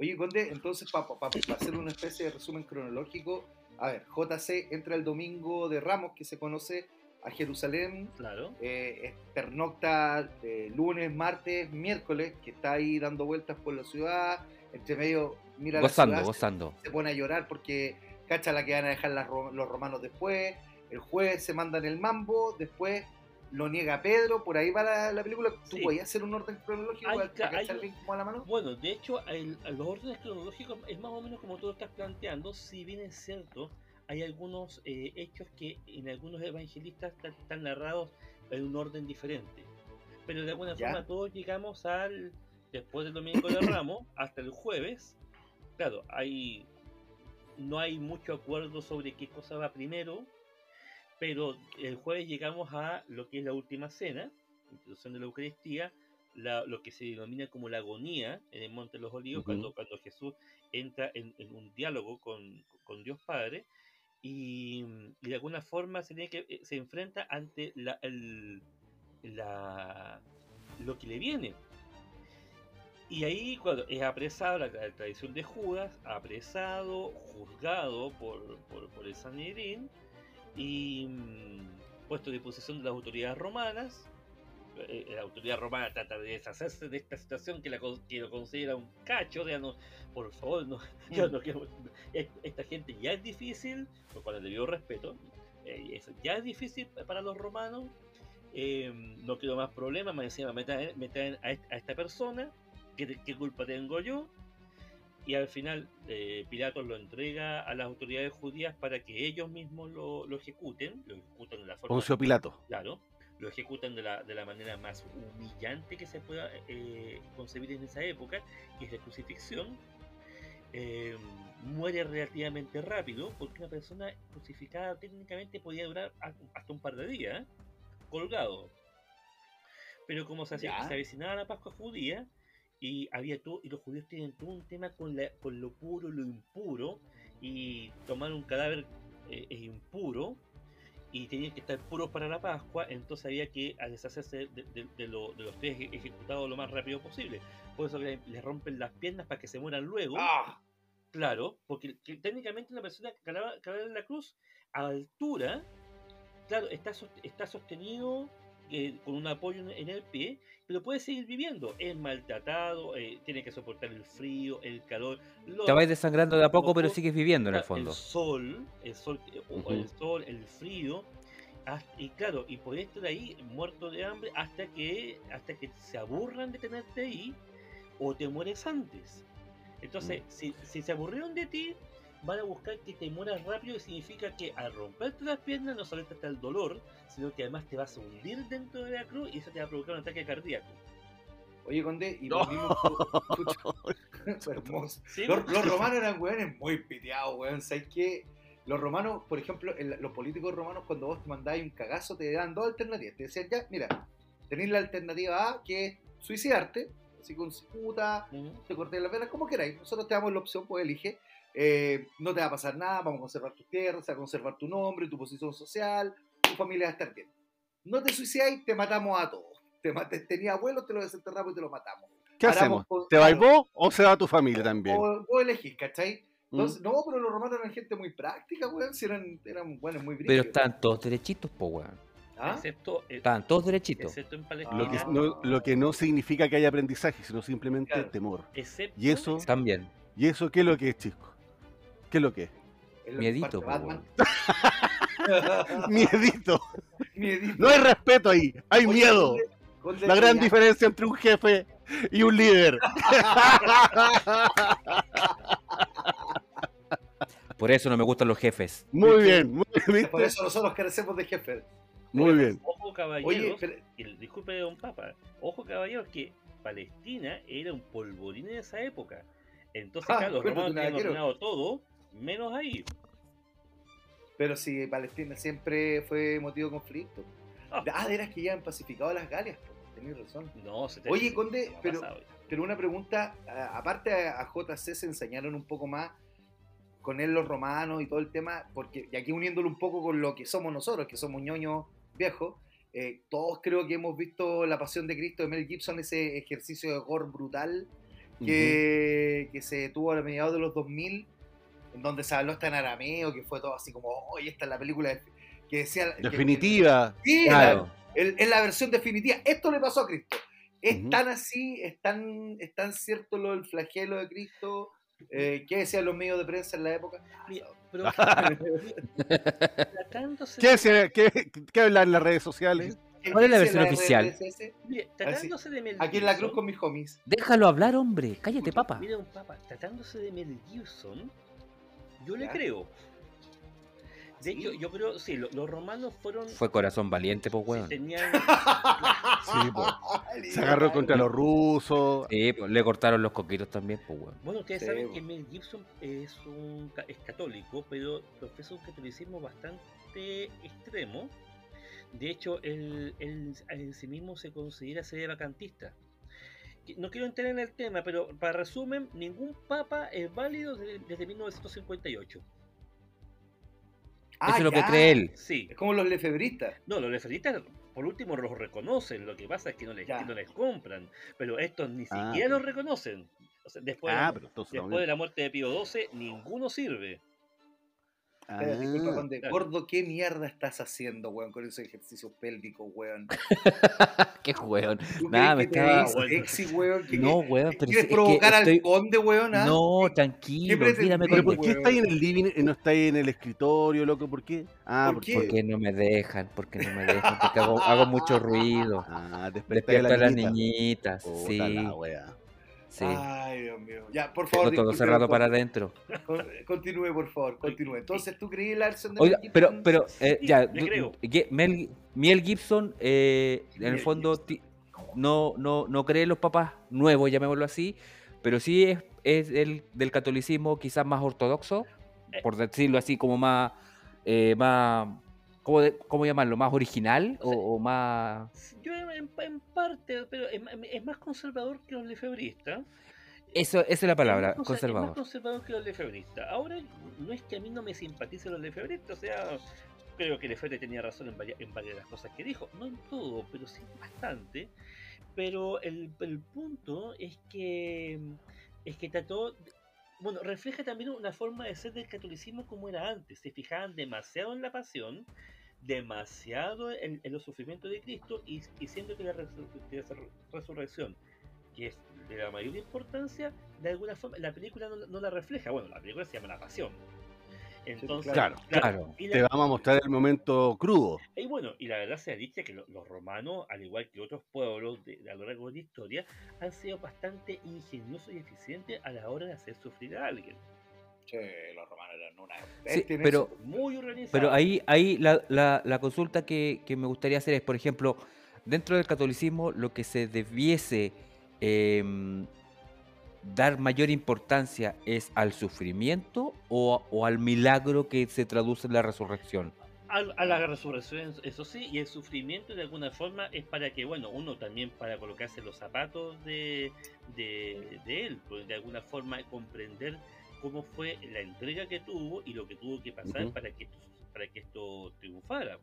Oye, Conde, entonces, para hacer una especie de resumen cronológico, a ver, JC entra el domingo de Ramos, que se conoce a Jerusalén, Claro. eh, pernocta eh, lunes, martes, miércoles, que está ahí dando vueltas por la ciudad, entre medio mira Gozando, la ciudad, gozando. se pone a llorar porque cacha la que van a dejar las los romanos después, el jueves se mandan el mambo, después lo niega Pedro, por ahí va la, la película. ¿Tú Sí. podías hacer un orden cronológico Hay para, bien va la mano? Bueno, de hecho, el- los órdenes cronológicos es más o menos como tú lo estás planteando, si bien es cierto, hay algunos eh, hechos que en algunos evangelistas están, están narrados en un orden diferente. Pero de alguna Ya. forma todos llegamos al, después del domingo de Ramos, hasta el jueves. Claro, hay no hay mucho acuerdo sobre qué cosa va primero, pero el jueves llegamos a lo que es la última cena, introducción de la Eucaristía, la- lo que se denomina como la agonía en el Monte de los Olivos, cuando, cuando Jesús entra en, en un diálogo con, con Dios Padre y, y de alguna forma se, tiene que, eh, se enfrenta ante la, la- lo que le viene. Y ahí cuando es apresado, la, la tradición de Judas, apresado, juzgado por, por, por el Sanedrín y mm, puesto a disposición de las autoridades romanas. Eh, la autoridad romana trata de deshacerse de esta situación que, la, con- que lo considera un cacho, no, por favor, no, es- esta gente ya es difícil, cual le debió respeto, eh, eso ya es difícil para los romanos, eh, no quiero más problemas, más encima me traen, me traen a, est- a esta persona, ¿qué, qué culpa tengo yo? Y al final eh, Pilatos lo entrega a las autoridades judías para que ellos mismos lo, lo ejecuten, lo ejecutan de la forma Poncio Pilato. Claro, lo ejecutan de la, de la manera más humillante que se pueda eh, concebir en esa época, que es la crucifixión. Eh, muere relativamente rápido, porque una persona crucificada técnicamente podía durar hasta un par de días, ¿eh? colgado. Pero como se, Ya. se avecinaba la Pascua judía, y había todo, y los judíos tienen todo un tema con, la, con lo puro, lo impuro, y tomar un cadáver eh, es impuro, y tenían que estar puros para la Pascua, entonces había que deshacerse de, de- de lo- de los tres eje- ejecutados lo más rápido posible. Por eso le, le rompen las piernas para que se mueran luego. ¡Ah! Claro, porque que técnicamente una persona que calaba, calaba en la cruz a altura, claro, está, está sostenido eh, con un apoyo en, el pie, pero puede seguir viviendo. Es maltratado, eh, tiene que soportar el frío, el calor. lo- Te vais desangrando de a poco, pero sigues viviendo en el fondo. El sol, el sol, eh, el sol, el frío, hasta- y claro, y podés estar ahí muerto de hambre hasta que, hasta que se aburran de tenerte ahí o te mueres antes. Entonces, si, si se aburrieron de ti, van a buscar que te mueras rápido y significa que al romperte las piernas no solamente está el dolor, sino que además te vas a hundir dentro de la cruz y eso te va a provocar un ataque cardíaco. Oye, Conde, y No. hermoso. ¿Sí? Los, los romanos eran weones muy piteados, weón. ¿Sabes qué? Los romanos, por ejemplo, el- los políticos romanos, cuando vos te mandabas un cagazo, te dan dos alternativas. Te decían, ya, mira, tenéis la alternativa A, que es suicidarte, así con cicuta, Ujú. te corté las venas, como queráis. Nosotros te damos la opción, pues elige. Eh, no te va a pasar nada, vamos a conservar tus tierras, a conservar tu nombre, tu posición social, tu familia va a estar bien. No te suicidáis, te matamos a todos. Te tenía abuelos, te lo desenterramos y te lo matamos. ¿Qué Paramos hacemos? con- ¿Te vas vos o se va tu familia también? O vos elegís, ¿cachai? ¿Mm? Entonces, no, pero los romanos eran gente muy práctica, weón. Si eran, eran buenos, muy Pero brígidos. están todos derechitos, po, weón. ¿Ah? Excepto, eh, Están todos derechitos. excepto en Lo Palestina. que, Ah. no, lo que no significa que haya aprendizaje, sino simplemente Claro. temor. excepto Y eso, También. ¿Y eso qué es lo que es, chico? ¿Qué es lo que es? Es lo que Miedito, Batman. Miedito. Miedito. No hay respeto ahí, hay Oye, miedo. La gran diferencia entre un jefe y un líder. Por eso no me gustan los jefes. Muy bien, muy, Por ¿viste? eso nosotros carecemos de jefe. muy bien. Ojo, caballeros. Oye, pero- el- disculpe, don Papa. Ojo, caballeros, que Palestina era un polvorín en esa época. Entonces, Ah, claro, los romanos quiero. ordenado todo, menos ahí. pero si Palestina siempre fue motivo de conflicto. Ah. Ah, de que ya han pacificado las Galias, po. tenés razón. No, se te- Oye, se- Conde, se pero-. Pero una pregunta, aparte a, a JC se enseñaron un poco más con él los romanos y todo el tema, porque y aquí uniéndolo un poco con lo que somos nosotros, que somos ñoños viejos, eh, todos creo que hemos visto La Pasión de Cristo de Mel Gibson, ese ejercicio de gore brutal que, que se tuvo a mediados de los 2000, en donde se habló hasta en arameo, que fue todo así como, oye, esta es la película de- que decía... que- Definitiva. Sí, Claro. es la versión definitiva. Esto le pasó a Cristo. Es tan así, es tan, es tan cierto lo del flagelo de Cristo. Eh, ¿Qué decían los medios de prensa en la época? Mira, pero tratándose, ¿Qué, decía- qué, qué hablan en las redes sociales? ¿Qué ¿Cuál es la versión oficial? Mira, tratándose de Mel Aquí en la cruz con mis homies. Déjalo hablar, hombre. Cállate, papa. Mira, un papa, tratándose de Mel Gibson, yo le Ya. creo. De ¿Sí? hecho, yo creo, sí, lo- los romanos fueron. Fue corazón valiente, pues, sí, weón. tenían, Sí, po. Se agarró contra los rusos. Sí, pues, le cortaron los coquitos también, pues, weón. Bueno, ustedes Sí, saben que Mel Gibson es, un, ca- es católico, pero profesa un catolicismo bastante extremo. De hecho, él, él en sí mismo se considera ser vacantista. No quiero entrar en el tema, pero para resumen, ningún papa es válido desde, desde 1958. Ah, Eso es lo que cree él. Sí, Es como los lefebristas. no, los leferitas por último los reconocen, lo que pasa es que no les, que no les compran, pero estos ni Ah, siquiera los reconocen. O sea, después, de Ah, entonces después de la muerte de Pío XII, ninguno sirve. Espérate, disculpa, Ah, Conde. Gordo, ¿qué mierda estás haciendo, weón, con esos ejercicios pélvicos, weón? Qué weón. ¿Tú Nada, me que estaba- sexy, weón? ¿Que- No, que- weón, que pero ¿Quieres es que provocar estoy- al conde, weón? ah? No, ¿Qué- tranquilo, mírame ¿Pero con... por qué estáis en el living y no estáis en el escritorio, loco? ¿Por qué? Ah, ¿Por qué? Porque no me dejan, porque no me dejan, porque hago, hago mucho ruido. Ah, Despierto a las niñita. niñitas, Puta sí, la wea. Sí. Ay, Dios mío. Ya, por favor. Tengo todo cerrado para adentro. Con- Continúe, por favor, continúe. Entonces, ¿tú creí la versión de Oiga, Mel pero, Gibson? pero, eh, Sí, ya, creo. Mel, Miel Gibson, eh, en el fondo, ti- no, no, no cree en los papás nuevos, llamémoslo así, pero sí es, es el del catolicismo quizás más ortodoxo, Eh. por decirlo así, como más, eh, más ¿cómo, de- cómo llamarlo? ¿Más original o, o más...? Yo en, en parte, pero es, ma- es más conservador que los lefebristas. Eso, esa es la palabra, más conser- Es más conservador. conservador que los lefebristas. Ahora, no es que a mí no me simpaticen los lefebristas, o sea, creo que Lefebvre tenía razón en varias, en varias de las cosas que dijo. No en todo, pero sí bastante. Pero el, el punto es que es que trató bueno, refleja también una forma de ser del catolicismo como era antes. Se fijaban demasiado en la pasión, demasiado en, los sufrimientos de Cristo y, y siendo que la resurrección, que es de la mayor importancia, de alguna forma la película no la refleja. Bueno, la película se llama La Pasión. Entonces, claro. Claro. Te vamos a mostrar el momento crudo. y bueno, y la verdad sea dicha que lo- los romanos, al igual que otros pueblos de, de a lo largo de la historia, han sido bastante ingeniosos y eficientes a la hora de hacer sufrir a alguien. Sí, los romanos eran una Sí, pero. Muy organizados. pero ahí, ahí la, la- la consulta que, que me gustaría hacer es, por ejemplo, dentro del catolicismo lo que se debiese em, dar mayor importancia es al sufrimiento o, o al milagro que se traduce en la resurrección. Al- a, la resurrección, eso sí, y el sufrimiento de alguna forma es para que, bueno, uno también para colocarse los zapatos de, de, de él, pues de alguna forma comprender cómo fue la entrega que tuvo y lo que tuvo que pasar para que esto, para que esto triunfara.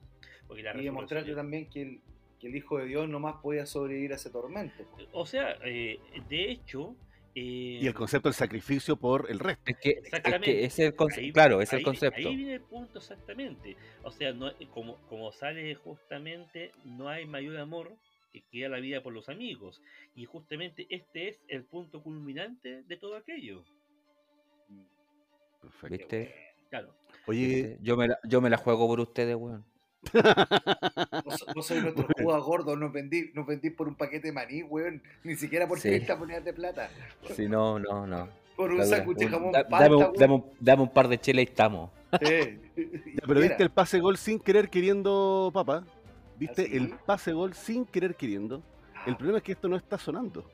Porque la Y demostrarte también que el, que el Hijo de Dios nomás podía sobrevivir a ese tormento. O sea, eh, de hecho... eh, Y el concepto del sacrificio por el resto. Es que, es, Exactamente. que es el Ahí- claro, es el concepto. Ahí viene el punto exactamente. O sea, no, como, como sale justamente, no hay mayor amor que queda la vida por los amigos. Y justamente este es el punto culminante de todo aquello. Perfecto. ¿Viste? Claro. Oye, ¿Viste? Yo me, la, yo me la juego por ustedes, weón. Vos, vos sois nuestro Judas gordo, nos vendí, nos vendí por un paquete de maní, weón. Ni siquiera por Sí. 30 monedas de plata. Si no, no, no. Por un sándwich de jamón da- dame, un, weón. dame un- dame un par de chelas y estamos. Sí. pero viste el pase gol sin querer queriendo, papá. ¿Viste ¿Ah, sí? el pase gol sin querer queriendo? El problema es que esto no está sonando.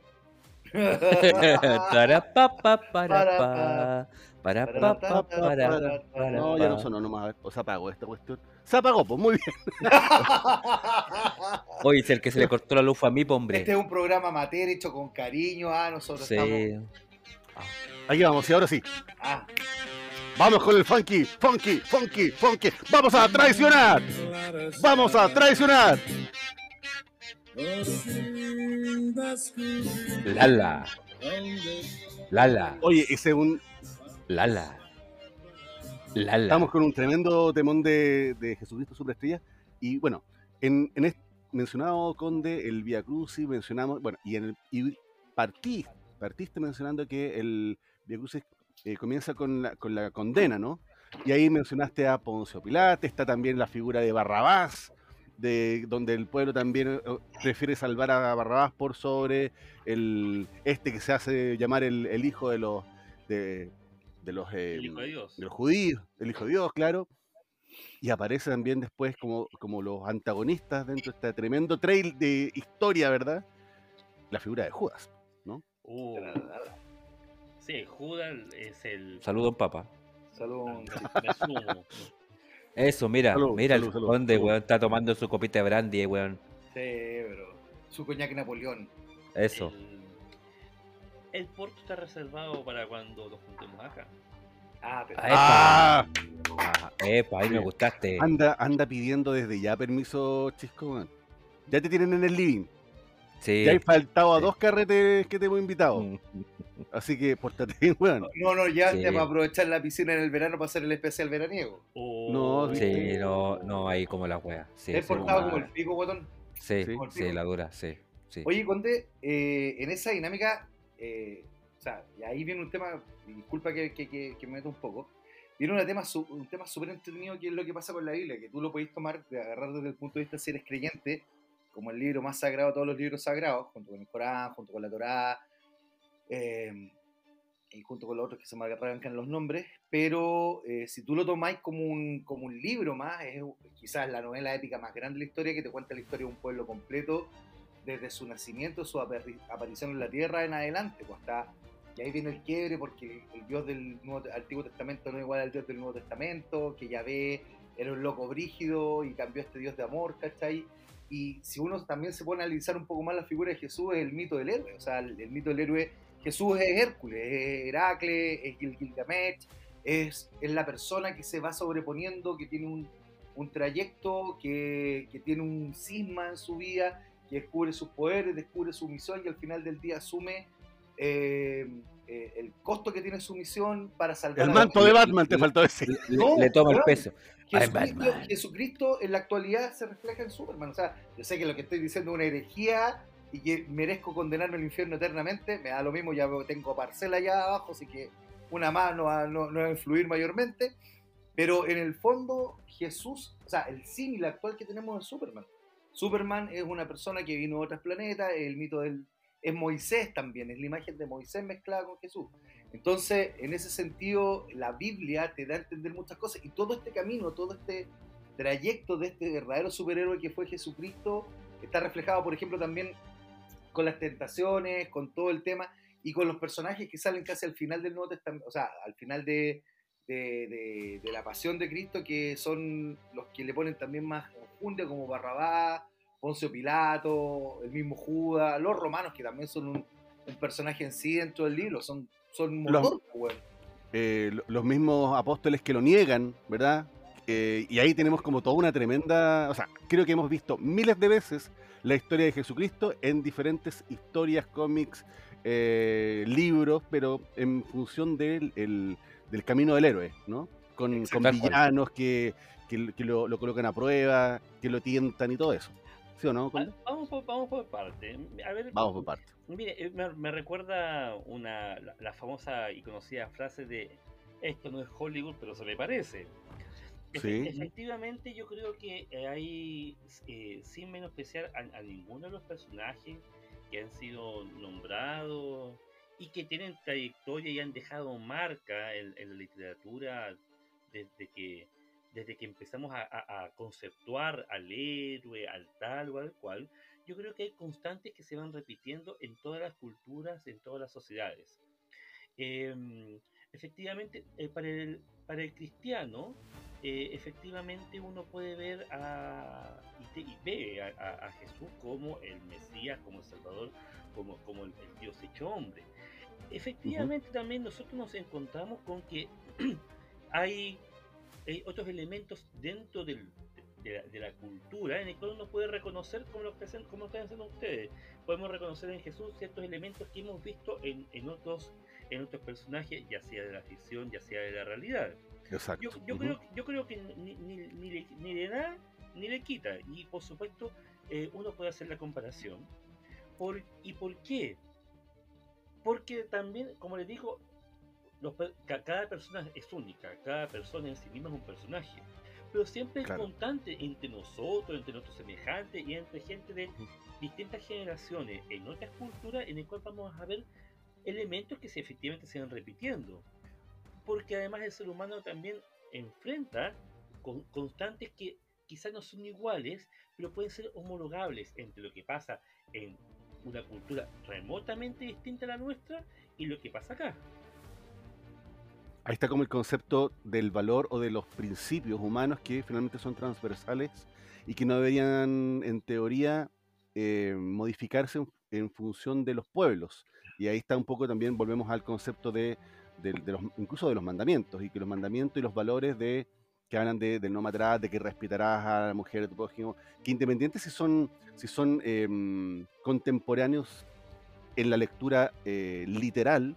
Para pa, pa, para, Para, pa, para pa, pa, para, para, No, ya no sonó nomás. O se apagó esta cuestión. Se apagó, pues muy bien. Oye, es el que se le cortó la luz fue a mí, po, hombre. Este es un programa amateur hecho con cariño. Ah, nosotros Sí. estamos. Aquí vamos, y ahora sí. Ah, Vamos con el funky, funky, funky, funky. Vamos a traicionar. Vamos a traicionar. Lala. Lala, Oye, ese es un, Lala. Lala. Estamos con un tremendo temón de, de Jesucristo Superestrella. Y bueno, en, en este mencionado Conde, el Via Crucis, mencionamos, bueno, y en el y partí, partiste mencionando que el Via Crucis eh, comienza con la, con la condena, ¿no? Y ahí mencionaste a Poncio Pilate, está también la figura de Barrabás, de donde el pueblo también eh, prefiere salvar a Barrabás por sobre el este que se hace llamar el, el hijo de los de, de los eh, El Hijo de Dios. de los judíos, el hijo de Dios, claro. Y aparece también después como, como los antagonistas dentro de este tremendo trail de historia, ¿verdad? La figura de Judas. Uh, sí, Judas es el. Saludos, papá. Saludos. me sumo. Eso, mira, Salud, mira salud, el salud, conde, salud. weón, está tomando su copita de brandy, weón. Sí, pero. Su coñac Napoleón. Eso. El, el puerto está reservado para cuando nos juntemos acá. Ah, pero. Ah, ¡Ah! Ah, epa, ahí me gustaste. Anda, anda pidiendo desde ya permiso, Chisco. weón. Ya te tienen en el living. Sí. Ya hay faltado a sí. dos carretes que te hemos invitado. Así que pórtate bien, weón. No, no, ya Sí. para aprovechar la piscina en el verano para hacer el especial veraniego. Oh, No, Sí, no, no, ahí como la wea. Sí, ¿Te portado como- como el pico, botón? sí, Sí. sí, la dura, sí. sí. Oye, Conde, eh, en esa dinámica, eh, o sea, y ahí viene un tema, disculpa que, que- que- que me meto un poco, viene un tema un tema súper entretenido que es lo que pasa con la Biblia, que tú lo podéis tomar, de agarrar desde el punto de vista si eres creyente, como el libro más sagrado de todos los libros sagrados, junto con el Corán, junto con la Torá, eh, y junto con los otros que se me arrancan los nombres, pero eh, si tú lo tomáis como un, como un libro más, es quizás la novela épica más grande de la historia que te cuenta la historia de un pueblo completo desde su nacimiento, su apari- aparición en la tierra en adelante, pues hasta, y ahí viene el quiebre porque el, Dios del Nuevo, Antiguo Testamento no es igual al Dios del Nuevo Testamento, que Yahvé era un loco brígido y cambió este Dios de amor, ¿cachai? Y si uno también se pone a analizar un poco más la figura de Jesús, es el mito del héroe, o sea, el, el mito del héroe, Jesús es Hércules, es Heracles, es Gil- Gilgamesh, es, es la persona que se va sobreponiendo, que tiene un, un trayecto, que, que tiene un cisma en su vida, que descubre sus poderes, descubre su misión y al final del día asume eh, eh, el costo que tiene su misión para salvar El manto de Batman te faltó decir. Le, No, le toma el peso. Jesucristo. Jesucristo en la actualidad se refleja en Superman. O sea, yo sé que lo que estoy diciendo es una herejía y que merezco condenarme al infierno eternamente. Me da lo mismo, ya tengo parcela allá abajo, así que una más no va, no, no a influir mayormente. Pero en el fondo, Jesús, o sea, el símil actual que tenemos es Superman. Superman es una persona que vino de otros planetas, el mito del. Es Moisés también, es la imagen de Moisés mezclada con Jesús. Entonces, en ese sentido, la Biblia te da a entender muchas cosas y todo este camino, todo este trayecto de este verdadero superhéroe que fue Jesucristo está reflejado, por ejemplo, también con las tentaciones, con todo el tema y con los personajes que salen casi al final del Nuevo Testamento, o sea, al final de, de, de- de la pasión de Cristo, que son los que le ponen también más enjundia, como Barrabás, Poncio Pilato, el mismo Judas, los romanos, que también son un, un personaje en sí dentro del libro, son, son Los- motor, pues, eh, lo- los mismos apóstoles que lo niegan, ¿verdad? Eh, y ahí tenemos como toda una tremenda, o sea, creo que hemos visto miles de veces la historia de Jesucristo en diferentes historias, cómics, eh, libros, pero en función del, el- del camino del héroe, ¿no? Con, villanos que, que- que lo, lo colocan a prueba, que lo tientan y todo eso. ¿Sí o no? Va- Vamos por, vamos por parte. A ver, Vamos por parte. Mire, eh, me, me recuerda una, la, la famosa y conocida frase de esto no es Hollywood, pero se me parece. Efectivamente, yo creo que hay, eh, sin menospreciar a, ninguno de los personajes que han sido nombrados y que tienen trayectoria y han dejado marca en, en la literatura desde que, desde que empezamos a conceptuar al héroe, al tal o al cual, yo creo que hay constantes que se van repitiendo en todas las culturas, en todas las sociedades. Em, efectivamente, eh, para, el, para el cristiano, eh, efectivamente uno puede ver a, y, te- y ve a, a- a Jesús como el Mesías, como el Salvador, como, como el, el Dios hecho hombre. Efectivamente también nosotros nos encontramos con que hay, hay otros elementos dentro del, de la, de la cultura en el cual uno puede reconocer como lo, que hacen, como lo están haciendo ustedes. Podemos reconocer en Jesús ciertos elementos que hemos visto en, en, otros, en otros personajes, ya sea de la ficción, ya sea de la realidad. Exacto. Yo, yo creo, yo creo que ni, ni, ni le, ni le da ni le quita. Y por supuesto, eh, uno puede hacer la comparación. Por, ¿Y por qué? Porque también, como les digo, los cada persona es única, cada persona en sí misma es un personaje. Pero siempre es Claro. constante entre nosotros, entre nuestros semejantes y entre gente de distintas generaciones en otras culturas en el cual vamos a ver elementos que se efectivamente se van repitiendo. Porque además el ser humano también enfrenta con, constantes que quizás no son iguales, pero pueden ser homologables entre lo que pasa en una cultura remotamente distinta a la nuestra y lo que pasa acá. Ahí está como el concepto del valor o de los principios humanos que finalmente son transversales y que no deberían, en teoría, eh, modificarse en, en función de los pueblos. Y ahí está un poco también, volvemos al concepto de, incluso de los mandamientos, y que los mandamientos y los valores de que hablan de, del no matarás, de que respetarás a la mujer de tu prójimo, que independientes si son, si son em, contemporáneos en la lectura eh, literal,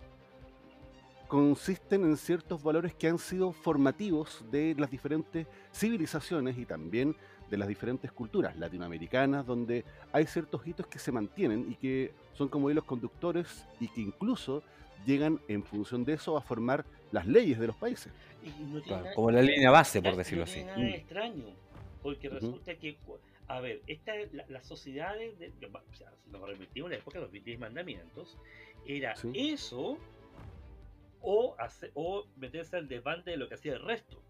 consisten en ciertos valores que han sido formativos de las diferentes civilizaciones y también de las diferentes culturas latinoamericanas, donde hay ciertos hitos que se mantienen y que son como hilos conductores y que incluso llegan en función de eso a formar las leyes de los países. Y no tiene Claro, nada- como la línea base, por no decirlo tiene así. nada Mm. extraño, porque resulta que, cu- a ver, esta, la, las sociedades, de, o sea, si nos remitimos a la época de los 10 mandamientos, era Sí. eso o, hacer, o meterse al desbande de lo que hacía el resto.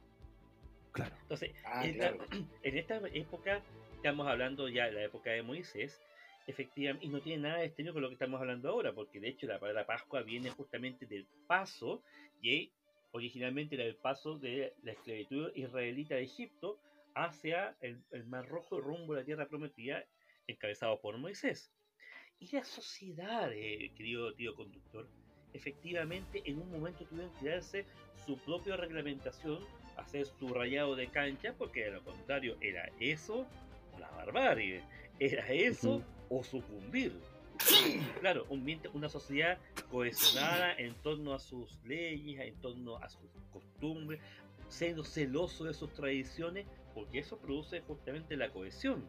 Claro. Entonces, Ah, en, esta, claro. en esta época, estamos hablando ya de la época de Moisés, efectivamente, y no tiene nada de extraño con lo que estamos hablando ahora, porque de hecho la palabra Pascua viene justamente del paso, y originalmente era el paso de la esclavitud israelita de Egipto hacia el, el Mar Rojo rumbo a la tierra prometida, encabezado por Moisés. Y la sociedad, eh, querido tío conductor, efectivamente en un momento tuvieron que darse su propia reglamentación, hacer su rayado de cancha, porque de lo contrario era eso la barbarie, era eso o sucumbir. Claro, un una sociedad cohesionada en torno a sus leyes, en torno a sus costumbres, siendo celoso de sus tradiciones, porque eso produce justamente la cohesión.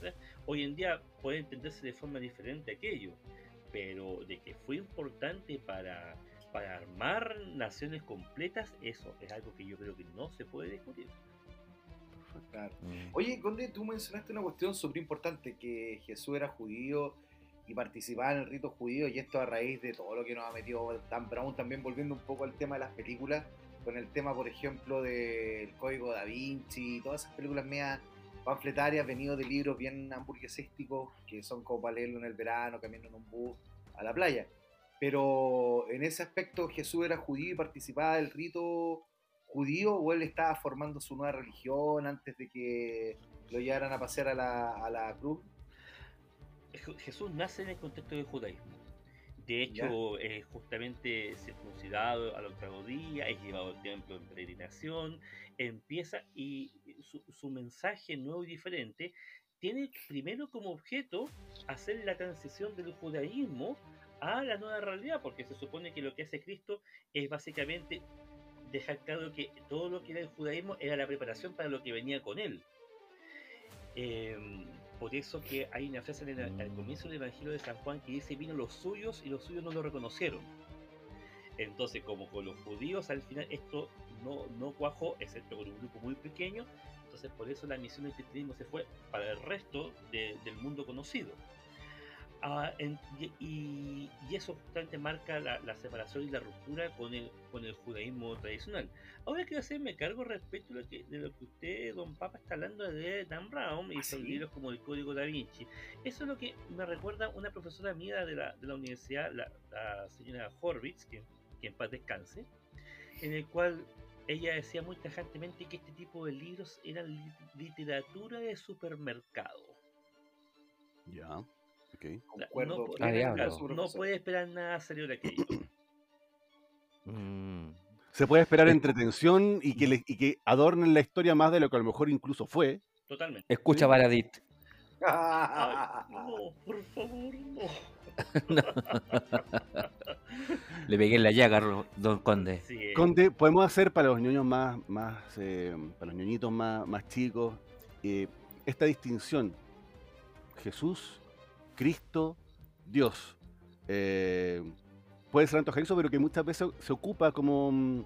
¿verdad? Hoy en día puede entenderse de forma diferente aquello, pero de que fue importante para, para armar naciones completas, eso es algo que yo creo que no se puede discutir. Claro. Mm. Oye, Conde, tú mencionaste una cuestión súper importante, que Jesús era judío y participaba en el rito judío, y esto a raíz de todo lo que nos ha metido Dan Brown, también volviendo un poco al tema de las películas, con el tema, por ejemplo, del Código Da Vinci, y todas esas películas medias panfletarias, venido de libros bien hamburguesísticos, que son como para leerlo en el verano, caminando en un bus a la playa. Pero en ese aspecto Jesús era judío y participaba del rito judío o él estaba formando su nueva religión antes de que lo llevaran a pasear a la, a la cruz. Je- Jesús nace en el contexto del judaísmo. De hecho, es justamente circuncidado al octavo día, es llevado al templo en peregrinación, empieza y su, su mensaje nuevo y diferente tiene primero como objeto hacer la transición del judaísmo a la nueva realidad, porque se supone que lo que hace Cristo es básicamente dejar claro que todo lo que era el judaísmo era la preparación para lo que venía con él. Em, por eso que hay una frase en el- al comienzo del Evangelio de San Juan que dice, vino los suyos y los suyos no lo reconocieron. Entonces, como con los judíos al final esto no, no cuajó, excepto con un grupo muy pequeño, entonces por eso la misión del cristianismo se fue para el resto de- del mundo conocido. Ah, en- y, y- eso justamente marca la, la separación y la ruptura con el, con el judaísmo tradicional. Ahora quiero hacerme cargo respecto de lo que, de lo que usted, don Papa, está hablando de Dan Brown y ¿Ah, sus sí? libros como el Código Da Vinci. Eso es lo que me recuerda una profesora mía de la, de la universidad, la, la señora Horvitz, que, que en paz descanse, en el cual ella decía muy tajantemente que este tipo de libros eran li- literatura de supermercado. Ya, O sea, no, Ah, puede esperar nada serio de aquello. Mm. Se puede esperar entretención y que, le- y que adornen la historia más de lo que a lo mejor incluso fue, totalmente. Escucha Sí. Baradit. Ay, no, por favor, no. Le pegué en la llaga, don Conde. Sí, eh, Conde, podemos hacer para los ñoños más, más eh, para los ñoñitos más, más chicos, eh, esta distinción. Jesús, Cristo, Dios. Eh, puede ser antojadizo, pero que muchas veces se ocupa como,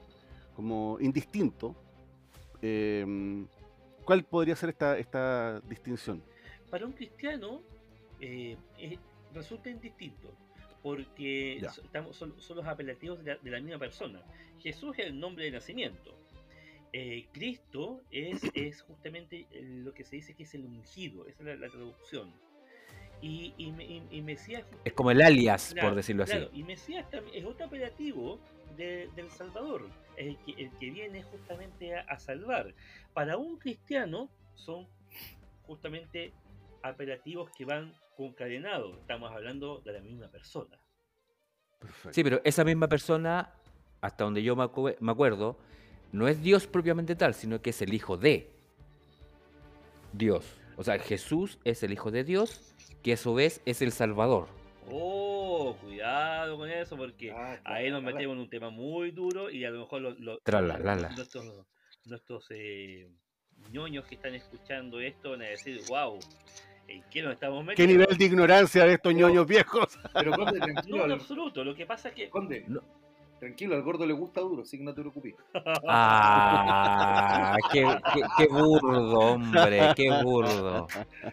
como indistinto. Eh, ¿Cuál podría ser esta, esta distinción? para un cristiano eh, resulta indistinto, porque Ya. so- estamos, son, son los apelativos de la, de la misma persona. Jesús es el nombre de nacimiento. Eh, Cristo es, es justamente lo que se dice que es el ungido, esa es la, la traducción. Y, y, me- y- y Mesías Es como el alias, Claro, por decirlo así. Claro, y Mesías es otro apelativo de- del Salvador, el que, el que viene justamente a, a salvar. Para un cristiano son justamente apelativos que van concadenados. Estamos hablando de la misma persona. Perfecto. Sí, pero esa misma persona, hasta donde yo me acuerdo, no es Dios propiamente tal, sino que es el hijo de Dios. O sea, Jesús es el hijo de Dios, que a su vez es el Salvador. Oh, cuidado con eso, porque Ah, ahí nos metemos en un tema muy duro y a lo mejor los, nuestros, nuestros eh, ñoños que están escuchando esto van a decir, wow, ¿en qué nos estamos ¿Qué metiendo? nivel de ignorancia de estos ñoños viejos? Pero Conde, tranquilo, No, en absoluto. Lo que pasa es que. Conde, No. Tranquilo, al gordo le gusta duro, así que no te preocupes. Ah, qué, qué, qué burdo, hombre, qué burdo.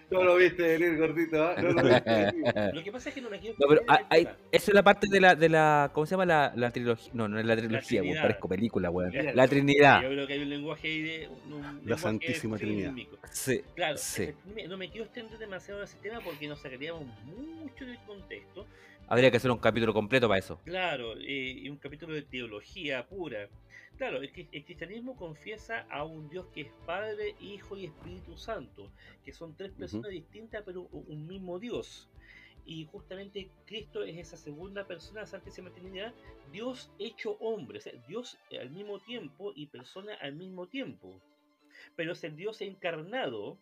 No lo viste venir, gordito. No lo viste venir. Lo que pasa es que no me quiero. No, pero hay- eso es la parte de la, de la ¿cómo se llama? La, la trilogía. No, no es la trilogía, Trinidad. parezco película, weón. La Trinidad. Yo creo que hay un lenguaje ahí de. un- un lenguaje Santísima Trinidad. Sí, Claro, sí. no me quiero extender demasiado en ese tema porque nos sacaríamos mucho del contexto. Habría que hacer un capítulo completo para eso. Claro, eh, y un capítulo de teología pura. Claro, el, cri- el cristianismo confiesa a un Dios que es Padre, Hijo y Espíritu Santo, que son tres personas distintas pero un mismo Dios. Y justamente Cristo es esa segunda persona de Santísima Trinidad, Dios hecho hombre, o sea, Dios al mismo tiempo y persona al mismo tiempo. Pero es el Dios encarnado,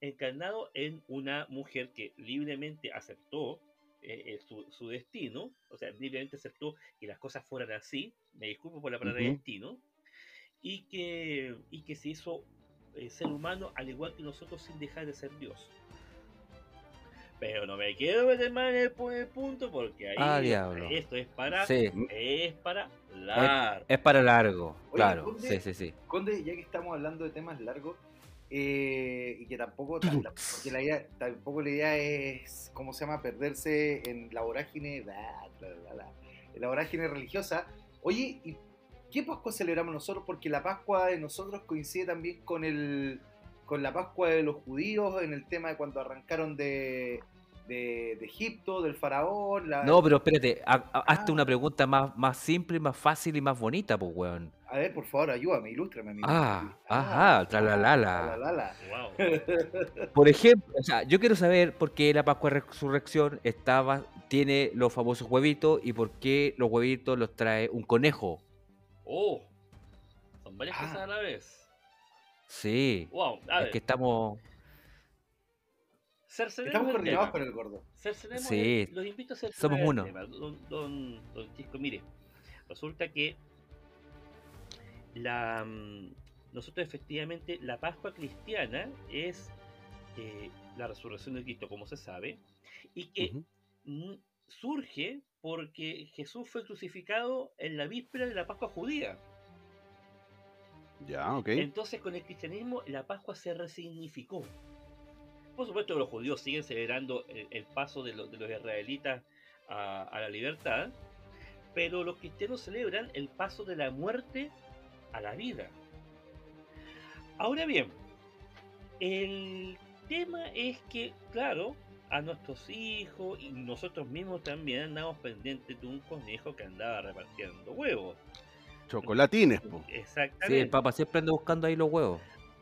encarnado en una mujer que libremente aceptó eh, eh, su, su destino, o sea, libremente aceptó que las cosas fueran así, me disculpo por la palabra Ujú. destino, y que, y que se hizo eh, ser humano al igual que nosotros sin dejar de ser Dios. Pero no me quiero meter más en el, el punto porque ahí Ah, diablo. esto es para Sí, es para largo. es para largo, Oye, claro. ¿dónde- Sí, sí, sí. Conde, ya que estamos hablando de temas largos, eh, y que tampoco, ta- la- porque la idea, tampoco la idea es, ¿cómo se llama?, perderse en la vorágine, bla, bla, bla, bla, en la vorágine religiosa. Oye, ¿y qué Pascua celebramos nosotros? Porque la Pascua de nosotros coincide también con el con la Pascua de los judíos en el tema de cuando arrancaron de, de, de Egipto, del faraón. La, No, pero espérate, ha- ha- hazte Ah. una pregunta más, más simple, más fácil y más bonita, pues, weón. A ver, por favor, ayúdame, ilústrame. amigo. Ah, ajá, tralalala. tralalala. Wow. Por ejemplo, o sea, yo quiero saber por qué la Pascua de Resurrección estaba, tiene los famosos huevitos y por qué los huevitos los trae un conejo. Oh, son varias Ah. cosas a la vez. Sí, Wow, a es ver, que estamos... cercenemos Estamos coordinados con el gordo. Cercenemos Sí, el- los invito a cercenar somos uno. tema. Don, don, don Chisco, mire, resulta que la mm, nosotros efectivamente la Pascua cristiana es eh, la resurrección de Cristo, como se sabe, y que surge porque Jesús fue crucificado en la víspera de la Pascua judía. Ya, ok. Entonces con el cristianismo la Pascua se resignificó. Por supuesto los judíos siguen celebrando el, el paso de, los- de los israelitas a, a la libertad, pero los cristianos celebran el paso de la muerte a la vida. Ahora bien, el tema es que, claro, a nuestros hijos y nosotros mismos también andamos pendientes de un conejo que andaba repartiendo huevos. Chocolatines, po. Exactamente. Sí, el Papa siempre anda buscando ahí los huevos.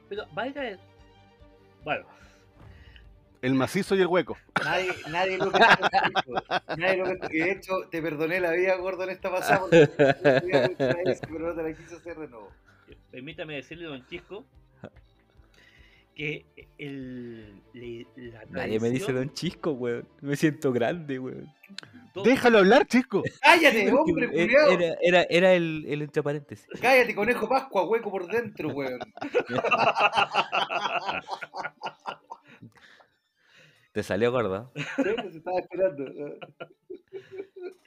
Pero el- Bueno, El macizo y el hueco. Nadie, nadie lo que nadie lo que De hecho, te perdoné la vida, gordo, en esta pasada. porque Pero no te la quise hacer de nuevo. permítame decirle, don Chisco, que el, le- la Nadie me dice Don Chisco, weón. Me siento grande, weón. Déjalo hablar, chisco. Cállate, hombre, culiao. Era, era, era el, el entre paréntesis. Cállate, conejo Pascua, hueco por dentro, weón. Te salió gordo. Se estaba esperando.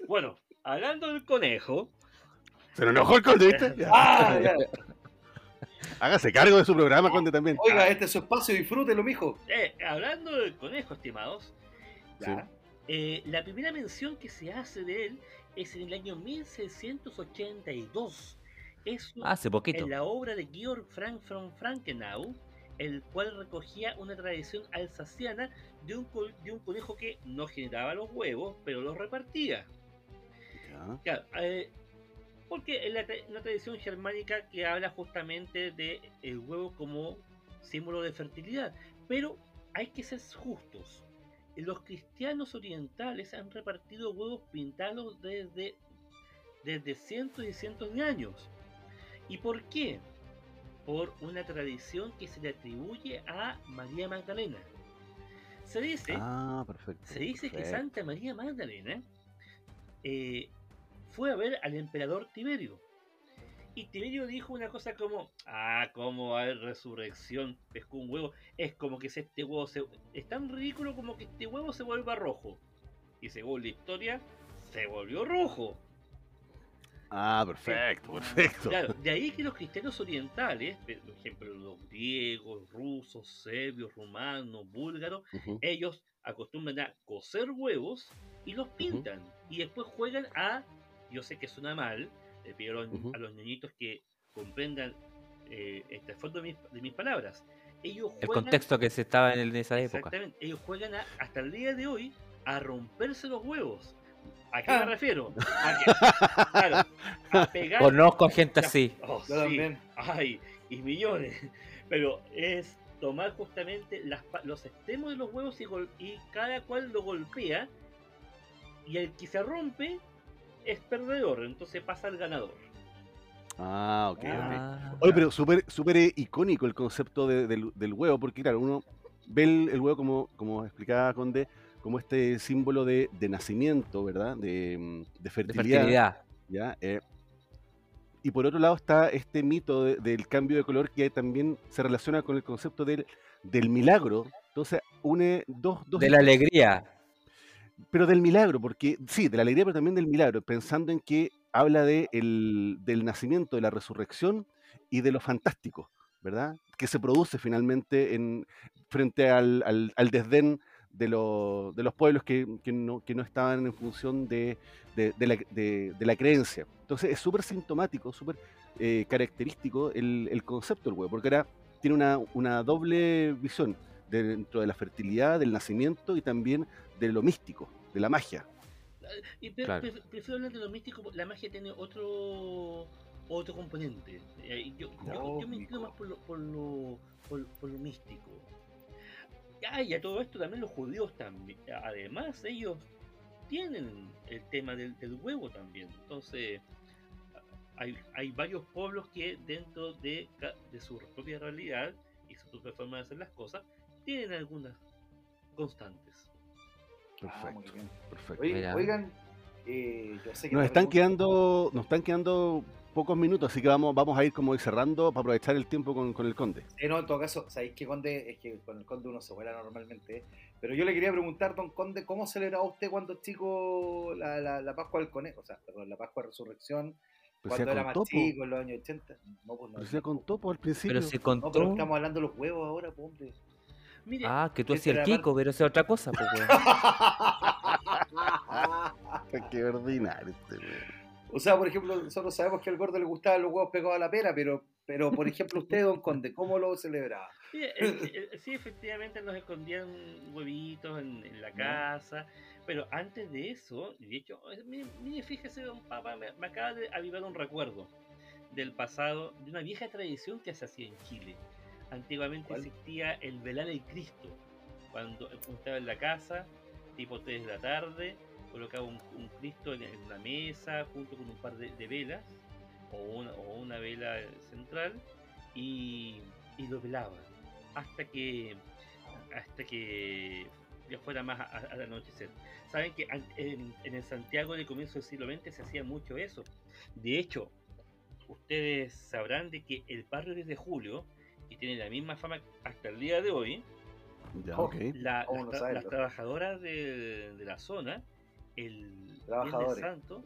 Bueno, hablando del conejo, Se lo enojó el conde, ¿viste? Ya. Ah, ya. Hágase cargo de su programa, conde, también. Oiga, este es su espacio, disfrútelo, mijo. eh, hablando del conejo, estimados, Ya. eh, la primera mención que se hace de él es en el año 1682. Es Hace poquito. en la obra de Georg Frank von Frankenau, el cual recogía una tradición alsaciana de un, de un conejo que no generaba los huevos, pero los repartía. Ya. Claro, eh, porque es la una tradición germánica que habla justamente de el huevo como símbolo de fertilidad. Pero hay que ser justos. Los cristianos orientales han repartido huevos pintados desde, desde cientos y cientos de años. ¿Y por qué? Por una tradición que se le atribuye a María Magdalena. Se dice Ah, perfecto. se dice que. Santa María Magdalena eh, fue a ver al emperador Tiberio. Y Tiberio dijo una cosa como, ah, ¿cómo va a haber resurrección? Pescó un huevo. Es como que si este huevo se... Es tan ridículo como que este huevo se vuelva rojo. Y según la historia, se volvió rojo. Ah, perfecto, perfecto. Claro, de ahí que los cristianos orientales, por ejemplo los griegos, rusos, serbios, rumanos, búlgaros, ellos acostumbran a cocer huevos y los pintan. Y después juegan a, yo sé que suena mal, le pido a los, Ujú. a los niñitos que comprendan eh, este fondo de mis, de mis palabras. Ellos El juegan, contexto que se estaba en esa época. exactamente, ellos juegan a- hasta el día de hoy a romperse los huevos. ¿A qué me Ah. refiero? A, que- claro, a pegar Conozco a gente así. Oh, Yo sí. también. Ay, y millones. Pero es tomar justamente las los extremos de los huevos y, gol- y cada cual lo golpea. Y el que se rompe es perdedor, entonces pasa al ganador. Ah, ok, ok. Ah. Oye, pero súper súper eh, icónico el concepto de- del, del huevo, porque claro, uno ve el, el huevo como, como explicaba Conde, como este símbolo de, de nacimiento, ¿verdad? De, mm, de de fertilidad. fertilidad. ¿ya? Eh, y por otro lado está este mito de- del cambio de color que también se relaciona con el concepto del, del milagro. Entonces une dos, dos De la alegría. pero del milagro, porque sí, de la alegría, pero también del milagro, pensando en que habla de el- del nacimiento, de la resurrección y de lo fantástico, ¿verdad? Que se produce finalmente en, frente al, al- al desdén de, lo- de los pueblos que, que no, que no estaban en función de, de- de la, de- de la creencia. Entonces es súper sintomático, súper eh, característico el, el concepto del huevo, porque ahora tiene una, una doble visión de- dentro de la fertilidad, del nacimiento y también de lo místico, de la magia. Y pre- Claro. pre- prefiero hablar de lo místico, porque la magia tiene otro otro componente. Eh, Yo, yo- me inclino más por lo, por lo, por, por lo místico. Ah, y a todo esto también los judíos también. Además, ellos tienen el tema del, del huevo también. Entonces, hay, hay varios pueblos que dentro de, de su propia realidad y su propia forma de hacer las cosas, tienen algunas constantes. Ah, Perfecto, bien. perfecto. Oye, Mira. oigan, eh, yo sé que Nos están quedando, nos están quedando pocos minutos, así que vamos, vamos a ir como ir cerrando para aprovechar el tiempo con, con el conde. Eh, no, en todo caso, sabéis que Conde, es que con el Conde uno se vuela normalmente. Pero yo le quería preguntar, don Conde, ¿cómo celebraba usted cuando chico la, la, la Pascua del Conejo? O sea, perdón, la Pascua de Resurrección, Pero cuando era más contó, po, chico, en los años 80. No, pues no. pero se contó po, al principio. Pero se No, pero contó. estamos hablando de los huevos ahora, pues, hombre. Mire, Ah, que tú hacías el Kiko, pero esa es otra cosa, pues, weón. Qué ordinario este weón. O sea, por ejemplo, nosotros sabemos que al gordo le gustaban los huevos pegados a la pera, pero, pero por ejemplo, usted, don Conde, ¿cómo lo celebraba? Sí, eh, eh, sí, efectivamente nos escondían huevitos en, en la casa, pero antes de eso, y de hecho, eh, mire, mire, fíjese, don Papa, me, me acaba de avivar un recuerdo del pasado, de una vieja tradición que se hacía en Chile. Antiguamente ¿Cuál? existía el velar el Cristo, cuando uno estaba en la casa, tipo 3 de la tarde, colocaba un, un Cristo en, en una mesa junto con un par de, de velas, o una, o una vela central, y, y lo velaban hasta que hasta que ya fuera más al anochecer. Saben que en, en el Santiago del comienzo del siglo XX se hacía mucho eso. De hecho, ustedes sabrán de que el barrio 10 de Julio, que tiene la misma fama hasta el día de hoy, Ya, ok. la- ¿Cómo las, tra- las trabajadoras de, de la zona, el Viernes. Santo,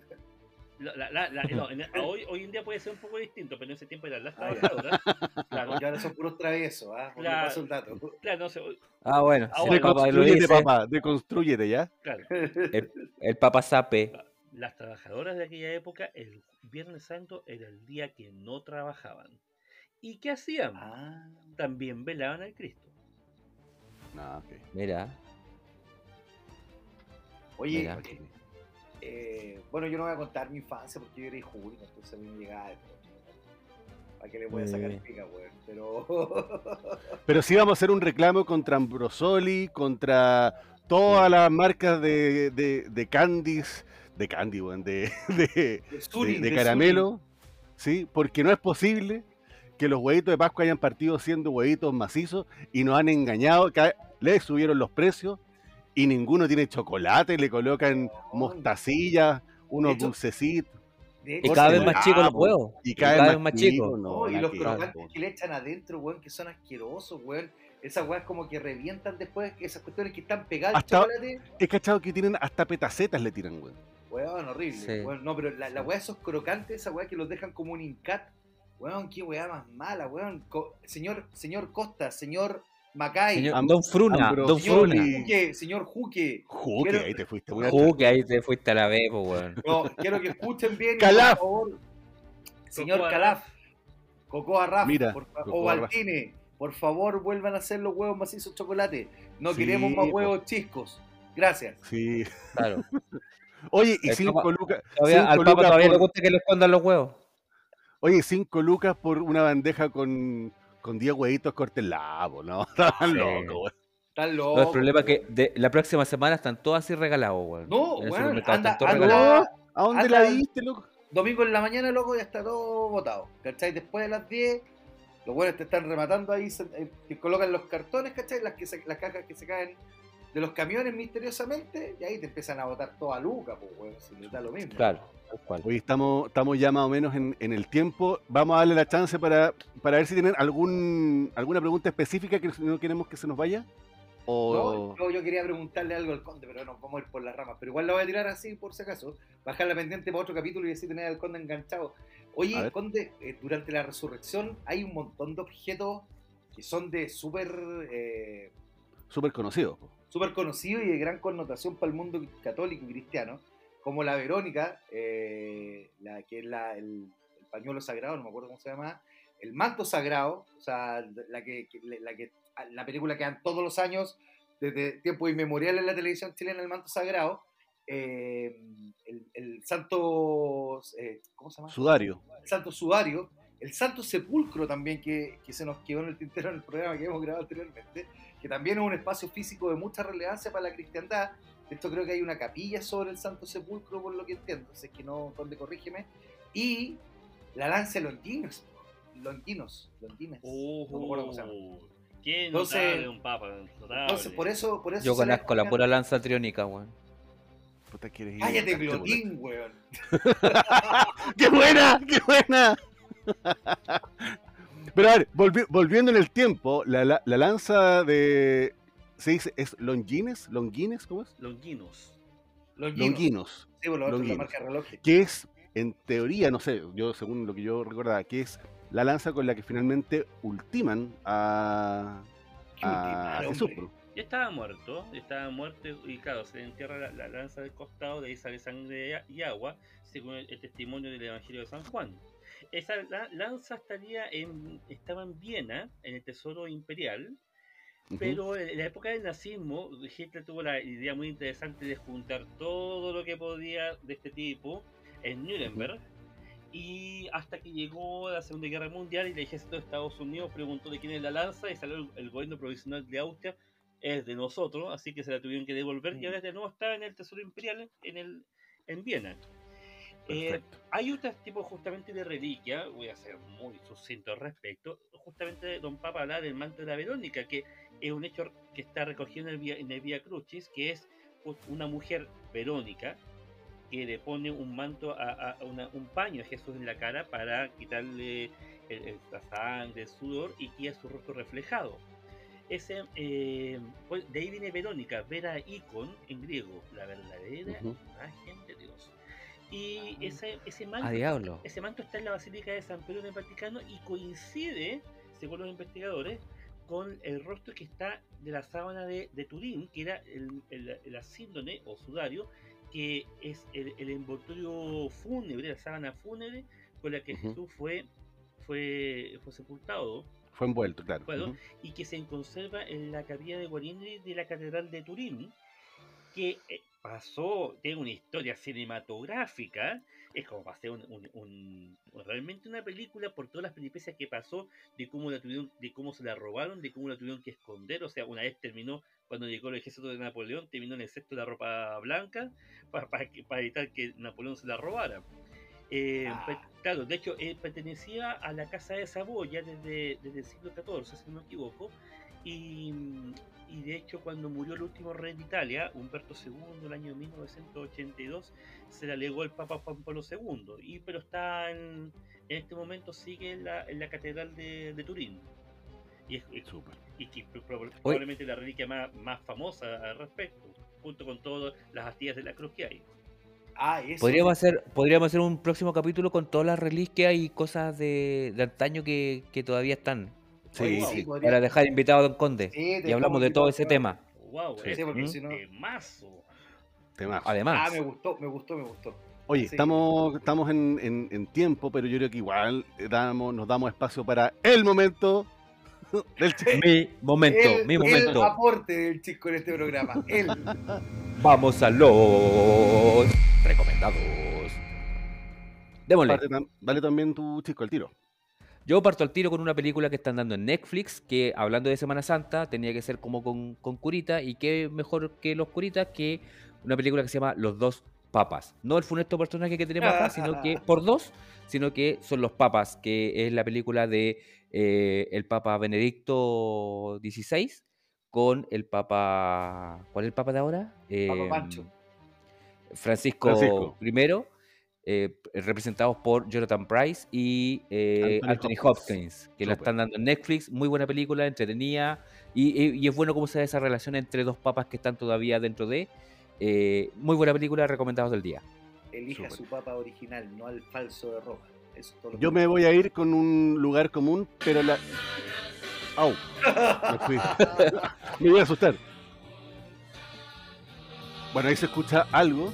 la- la- la- la- no, en- a hoy, hoy en día puede ser un poco distinto, pero en ese tiempo eran las Ah, trabajadoras. claro, ahora son puros traviesos, ¿ah? Porque Claro. paso el dato. claro, no sé, hoy- Ah, bueno. Ah, si el papá lo Deconstrúyete, dice, papá, deconstrúyete, ¿ya? claro, el papá sape. las trabajadoras de aquella época, el Viernes Santo era el día que no trabajaban. ¿Y qué hacían? Ah, También velaban al Cristo. No, ok. Mira. Oye, eh, eh, bueno, yo no voy a contar mi infancia porque yo era hijo único, entonces a mí me llegaba de. ¿Para qué le voy a sacar bien. pica, weón? Pero. Pero sí vamos a hacer un reclamo contra Ambrosoli, contra todas las marcas de, de, de candies, de candy, weón, de, de, de de- Zuni, de de caramelo, ¿sí? Porque no es posible que los huevitos de Pascua hayan partido siendo huevitos macizos y nos han engañado, que le subieron los precios y ninguno tiene chocolate, le colocan mostacillas, unos dulcecitos. De Y cada vez más chicos los huevos. y Y cada, vez más chicos. chicos. no, No, y los crocantes que le echan adentro, weón, que son asquerosos, weón. Esas weas como que revientan después, esas cuestiones que están pegadas al Hasta- chocolate, He cachado que tienen hasta petacetas le tiran, weón. weón, horrible. Sí. weón. No, pero la, la wea esos crocantes, esa wea que los dejan como un incat, weón, qué wea más mala, weón. Co- señor, señor Costa, señor Macay, Señor, Don Fruna, Ambrosio- Don señor Fruna. Juque, señor Juque. Juque, Quiero- ahí te fuiste. muy atrás. Ju, que ahí te fuiste a la vez, po, weón. No, quiero que escuchen bien, Calaf. por favor. Señor Cocoa Calaf, Cocoa Raf, Mira, por fa- Cocoa o. Baltine, por favor vuelvan a hacer los huevos macizos de chocolate. No Sí, queremos más po. huevos chiscos. Gracias. Sí. Claro. Oye, y El cinco Papa- lucas. Todavía, cinco al papá lucas todavía por- le gusta que le escondan los huevos. Oye, cinco lucas por una bandeja con, con 10 huevitos cortelados, ¿no? Estaban Sí. locos, weón. Están No, locos. el problema es que de, la próxima semana están todos así regalados, weón. No, weón, anda, están anda-. ¿A dónde Anda- la viste, loco? domingo en la mañana, loco, ya está todo botado. ¿Cachai? Después de las 10, los buenos te están rematando ahí, se- eh, te colocan los cartones, ¿cachai? Las, que se- las cajas que se caen de los camiones misteriosamente, y ahí te empiezan a botar toda luca, pues, weón, si les da lo mismo. Claro, tal cual. Hoy estamos, estamos ya más o menos en, en el tiempo. Vamos a darle la chance para, para ver si tienen algún, alguna pregunta específica que no queremos que se nos vaya. O... No, yo, yo quería preguntarle algo al conde, pero nos vamos a ir por las ramas. Pero igual lo voy a tirar así por si acaso. Bajar la pendiente para otro capítulo y así tener al conde enganchado. Oye, conde, eh, durante la resurrección hay un montón de objetos que son de súper eh, Súper conocido. Súper conocidos y de gran connotación para el mundo católico y cristiano. Como la Verónica, eh, la, que es la, el, el pañuelo sagrado, no me acuerdo cómo se llama. El manto sagrado, o sea, la que, que- la que la película que dan todos los años, desde tiempos inmemoriales en la televisión chilena, el manto sagrado. eh, el, el santo, eh, ¿cómo se llama? Sudario. el santo sudario, el santo sepulcro también que, que se nos quedó en el tintero en el programa que hemos grabado anteriormente, que también es un espacio físico de mucha relevancia para la cristiandad. Esto creo que hay una capilla sobre el santo sepulcro, por lo que entiendo, si es que no, donde corrígeme. Y la lanza de Longinos, Longinos, Longinos, no me acuerdo cómo se llama. Qué Entonces- notable un papa. Notable. Entonces, por eso, por eso Yo conozco la pura lanza triónica, weón. Puta, quieres ir Cállate, Glotín, weón. ¡Qué buena! ¡Qué buena! Pero a ver, volvi- volviendo en el tiempo, la, la- la lanza de. ¿Se dice? ¿Es Longines? ¿Longines? ¿Cómo es? Longinos. Longinos. Longinos. Sí, otro, la marca. Que es, en teoría, no sé, yo según lo que yo recordaba, que es la lanza con la que finalmente ultiman a, a Jesús. Ya estaba muerto, ya estaba muerto y claro, se le entierra la, la lanza del costado, de ahí sale sangre y agua, según el, el testimonio del Evangelio de San Juan. Esa la- lanza estaría en, estaba en Viena, en el Tesoro Imperial, pero en la época del nazismo, Hitler tuvo la idea muy interesante de juntar todo lo que podía de este tipo en Nuremberg. Y hasta que llegó la Segunda Guerra Mundial y el ejército de Estados Unidos preguntó de quién es la lanza y salió el, el gobierno provisional de Austria, es de nosotros, así que se la tuvieron que devolver y ahora de nuevo está en el Tesoro Imperial en, el, en Viena. Eh, hay otros tipos justamente de reliquia, voy a ser muy sucinto al respecto. Justamente Don Papa habla del manto de la Verónica, que es un hecho que está recogido en el Vía, en el Vía Crucis, que es una mujer Verónica que le pone un manto, a, a una- un paño a Jesús en la cara para quitarle el- el- la sangre, el sudor y queda su rostro reflejado. Ese, eh, pues, de ahí viene Verónica, Vera Icon en griego, la verdadera Ujú. imagen de. Y ese, ese manto ese manto está en la Basílica de San Pedro en el Vaticano y coincide, según los investigadores, con el rostro que está de la sábana de, de Turín, que era el, el, el asíndone o sudario, que es el, el envoltorio fúnebre, la sábana fúnebre con la que. Jesús fue, fue, fue sepultado Fue envuelto, claro. Bueno, y que se conserva en la capilla de Guarini de la Catedral de Turín, que eh, pasó, tiene una historia cinematográfica, es como para hacer un, un- un- realmente una película por todas las peripecias que pasó, de cómo la tuvieron, de cómo se la robaron, de cómo la tuvieron que esconder, o sea, una vez terminó, cuando llegó el ejército de Napoleón, terminó en el cesto de la ropa blanca, para, para, evitar que Napoleón se la robara. Eh, Ah. claro, de hecho, eh, pertenecía a la Casa de Saboya desde, desde el siglo XIV, si no me equivoco, y, y de hecho cuando murió el último rey de Italia, Humberto II, el año 1982, se la legó el Papa Juan Pablo II, y, pero está en, en este momento sigue en la, en la Catedral de, de Turín. Y, es, es- Súper. y que prob- probablemente la reliquia más, más famosa al respecto, junto con todas las astillas de la cruz que hay. Ah, eso. Podríamos hacer, podríamos hacer un próximo capítulo con todas las reliquias y cosas de, de antaño que, que todavía están. Sí, Oye, sí. podría- Para dejar invitado a Don Conde. Sí, y hablamos de todo ese invitando. tema. ¡Wow! Sí. es Sí, porque ¿Mm? si no. temazo. Temazo. Además, Ah, me gustó, me gustó, me gustó. Oye, Sí. estamos, estamos en, en- en tiempo, pero yo creo que igual eh, damos, nos damos espacio para el momento del chico. mi momento, el, mi el momento. aporte del chico en este programa. Él. Vamos a los recomendados. Démosle. Dale, dale también tu chico al tiro. Yo parto al tiro con una película que están dando en Netflix, que hablando de Semana Santa, tenía que ser como con, con curita, y qué mejor que los curitas que una película que se llama Los Dos Papas. No el funesto personaje que tenemos acá, sino que por dos, sino que son los papas, que es la película de eh, el Papa Benedicto XVI con el Papa... ¿Cuál es el Papa de ahora? Eh, Pancho. Francisco, Francisco. I, eh, representados por Jonathan Price y eh, Anthony Anthony, Hopkins. Hopkins, que la Súper. están dando en Netflix. Muy buena película, entretenida. Y, y- y es bueno cómo se da esa relación entre dos papas que están todavía dentro de. eh, muy buena película, recomendados del día. Elija Súper. su papa original, no al falso de Roma. Eso es todo Yo me voy a ir con un lugar común, pero la. ¡Au! Me fui. Me voy a asustar. Bueno, ahí se escucha algo.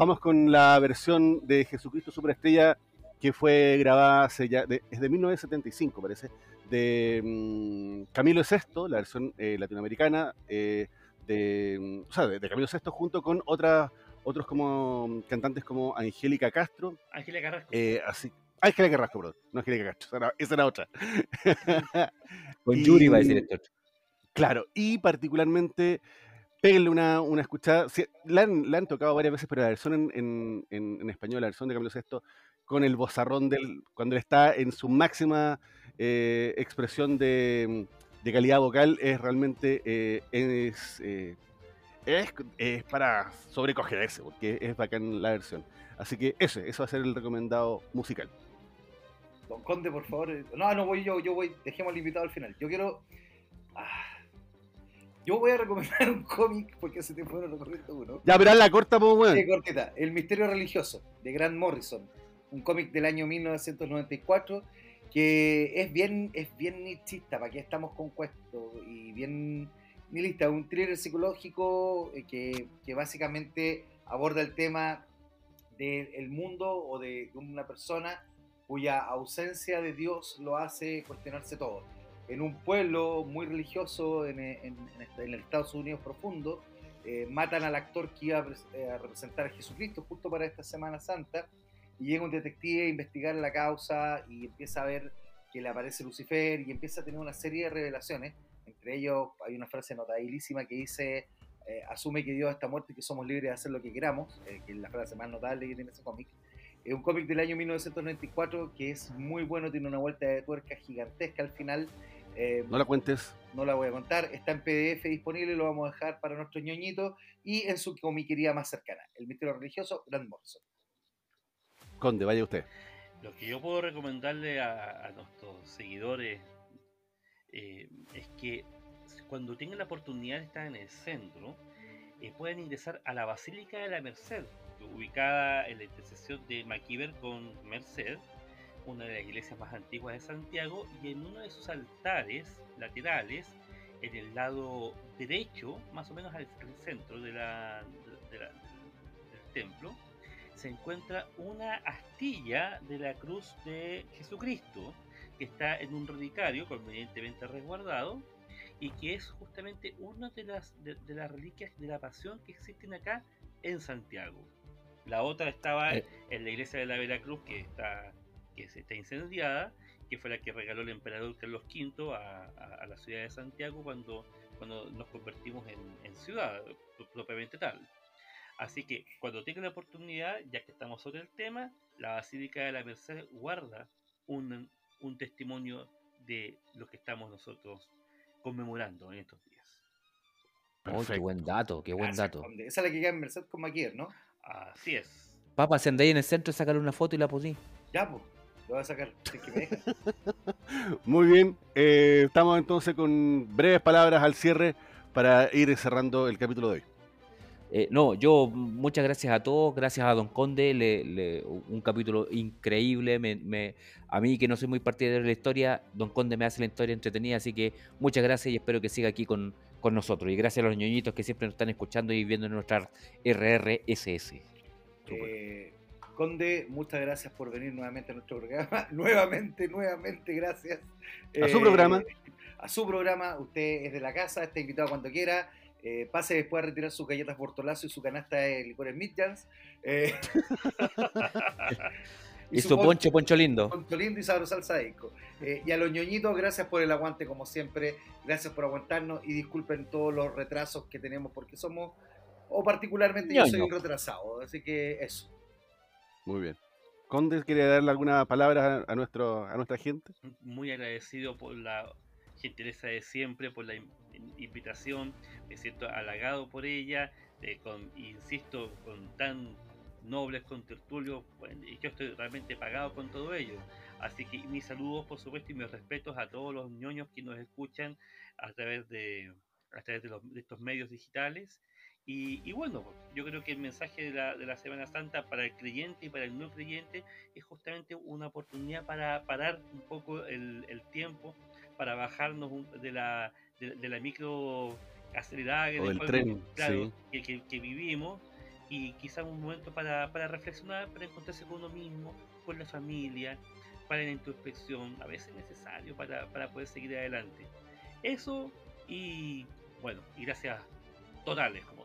Vamos con la versión de Jesucristo Superestrella que fue grabada hace ya, de- es de 1975 parece, de mm, Camilo VI, la versión eh, latinoamericana, eh, de, mm, o sea, de, de Camilo VI junto con otras otros como mm, cantantes como Angélica Castro, Ángela Carrasco. eh, así, Angélica Carrasco, perdón, no Angélica Castro, esa era, esa era otra. Con Yuri va a decir esto. Claro, y particularmente, péguenle una, una escuchada. Sí, la, han, tocado varias veces, pero la versión en, español, la versión de Camilo VI, con el bozarrón del. cuando él está en su máxima eh, expresión de, calidad vocal, es realmente. eh, es, eh, es, para sobrecogerse, porque es bacán la versión. Así que ese, eso va a ser el recomendado musical. Don Conde, por favor. eh, No, no voy yo, yo voy. Dejemos al invitado al final. Yo quiero. Ah, yo voy a recomendar un cómic porque hace tiempo no recomiendo uno. Ya, pero la corta, pues, weón. Sí, cortita. El misterio religioso de Grant Morrison. Un cómic del año 1994 que es bien, es bien nichista, para que estamos con cuento y bien nihilista, un thriller psicológico eh, que, que básicamente aborda el tema del mundo o de, de una persona cuya ausencia de Dios lo hace cuestionarse todo. En un pueblo muy religioso en, en- este- en el Estados Unidos profundo, eh, matan al actor que iba a, eh, a representar a Jesucristo justo para esta Semana Santa y llega un detective a investigar la causa y empieza a ver que le aparece Lucifer y empieza a tener una serie de revelaciones. Entre ellos hay una frase notabilísima que dice, eh, asume que Dios está muerto y que somos libres de hacer lo que queramos, eh, que es la frase más notable que tiene ese cómic. Es un cómic del año 1994 que es muy bueno, tiene una vuelta de tuerca gigantesca al final. Eh, No la cuentes. no la voy a contar, está en PDF disponible, lo vamos a dejar para nuestros ñoñitos y en su comiquería más cercana, El Misterio Religioso, Grant Morrison. Conde, vaya usted. Lo que yo puedo recomendarle a, a nuestros seguidores eh, es que cuando tengan la oportunidad de estar en el centro, eh, pueden ingresar a la Basílica de la Merced, ubicada en la intersección de Maquiver con Merced, una de las iglesias más antiguas de Santiago, y en uno de sus altares laterales, en el lado derecho, más o menos al, al centro de la- de la- del templo, se encuentra una astilla de la cruz de Jesucristo, que está en un relicario convenientemente resguardado y que es justamente una de las, de, de las reliquias de la pasión que existen acá en Santiago. La otra estaba Eh. en la iglesia de la Veracruz, que está, que se está incendiada, que fue la que regaló el emperador Carlos V a, a- a la ciudad de Santiago cuando, cuando nos convertimos en, en ciudad pro- propiamente tal. Así que cuando tengan la oportunidad, ya que estamos sobre el tema, la Basílica de la Merced guarda un, un testimonio de lo que estamos nosotros conmemorando en estos días. Oh, qué buen dato, qué buen Gracias, dato. Conde. Esa es la que queda en Merced con Maquier, ¿no? Así es. Papa, si andáis en el centro, sacar una foto y la podí. Ya, pues, lo voy a sacar, si es que me dejan. Muy bien. eh, estamos entonces con breves palabras al cierre para ir cerrando el capítulo de hoy. Eh, no, yo muchas gracias a todos, gracias a Don Conde, le- le- un capítulo increíble. me- me- a mí que no soy muy partidario de la historia, Don Conde me hace la historia entretenida, así que muchas gracias y espero que siga aquí con, con nosotros. Y gracias a los ñoñitos que siempre nos están escuchando y viendo en nuestra RRSS. Eh, Conde, muchas gracias por venir nuevamente a nuestro programa. nuevamente, nuevamente, gracias. A su Eh, programa. A su programa. Usted es de la casa, está invitado cuando quiera. Eh, pase después a retirar sus galletas Bortolazo y su canasta de licores Midjans. Eh, Y su poncho, poncho lindo. Poncho lindo y sabroso salsa disco. Eh, y a los ñoñitos, gracias por el aguante como siempre. Gracias por aguantarnos y disculpen todos los retrasos que tenemos porque somos, o particularmente yo soy retrasado. Así que eso. Muy bien. Conde, ¿quiere darle alguna palabra a, nuestro, a nuestra gente? Muy agradecido por la gentileza de siempre, por la in- invitación. Me siento halagado por ella. eh, con, insisto, con tan nobles contertulios. bueno, y yo estoy realmente pagado con todo ello. Así que mis saludos, por supuesto, y mis respetos a todos los ñoños que nos escuchan a través de, a través de, los- de estos medios digitales. Y, y bueno, yo creo que el mensaje de la, de la Semana Santa para el creyente y para el no creyente es justamente una oportunidad para parar un poco el, el tiempo, para bajarnos un- de la, de, de la micro acelerada que, O del después- tren, claro, sí. que, que- que vivimos y quizás un momento para, para reflexionar, para encontrarse con uno mismo, con la familia, para la introspección, a veces necesario para, para poder seguir adelante. Eso y bueno, y gracias totales, como.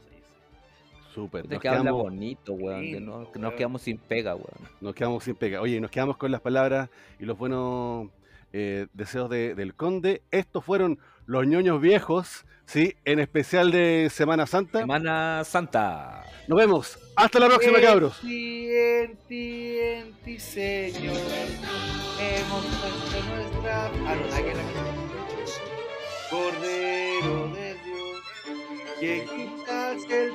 Súper. Nos que habla quedamos, bonito, weón. lindo, weón. nos quedamos sin pega, weón. nos quedamos sin pega. Oye, nos quedamos con las palabras y los buenos eh, deseos de- del Conde. Estos fueron los ñoños viejos, ¿sí? En especial de Semana Santa. Semana Santa. Nos vemos. Hasta la próxima, cabros. En ti, en ti, en ti, Señor. Hemos puesto nuestra. Ah, no, aquí la Cordero de Dios, que quitas el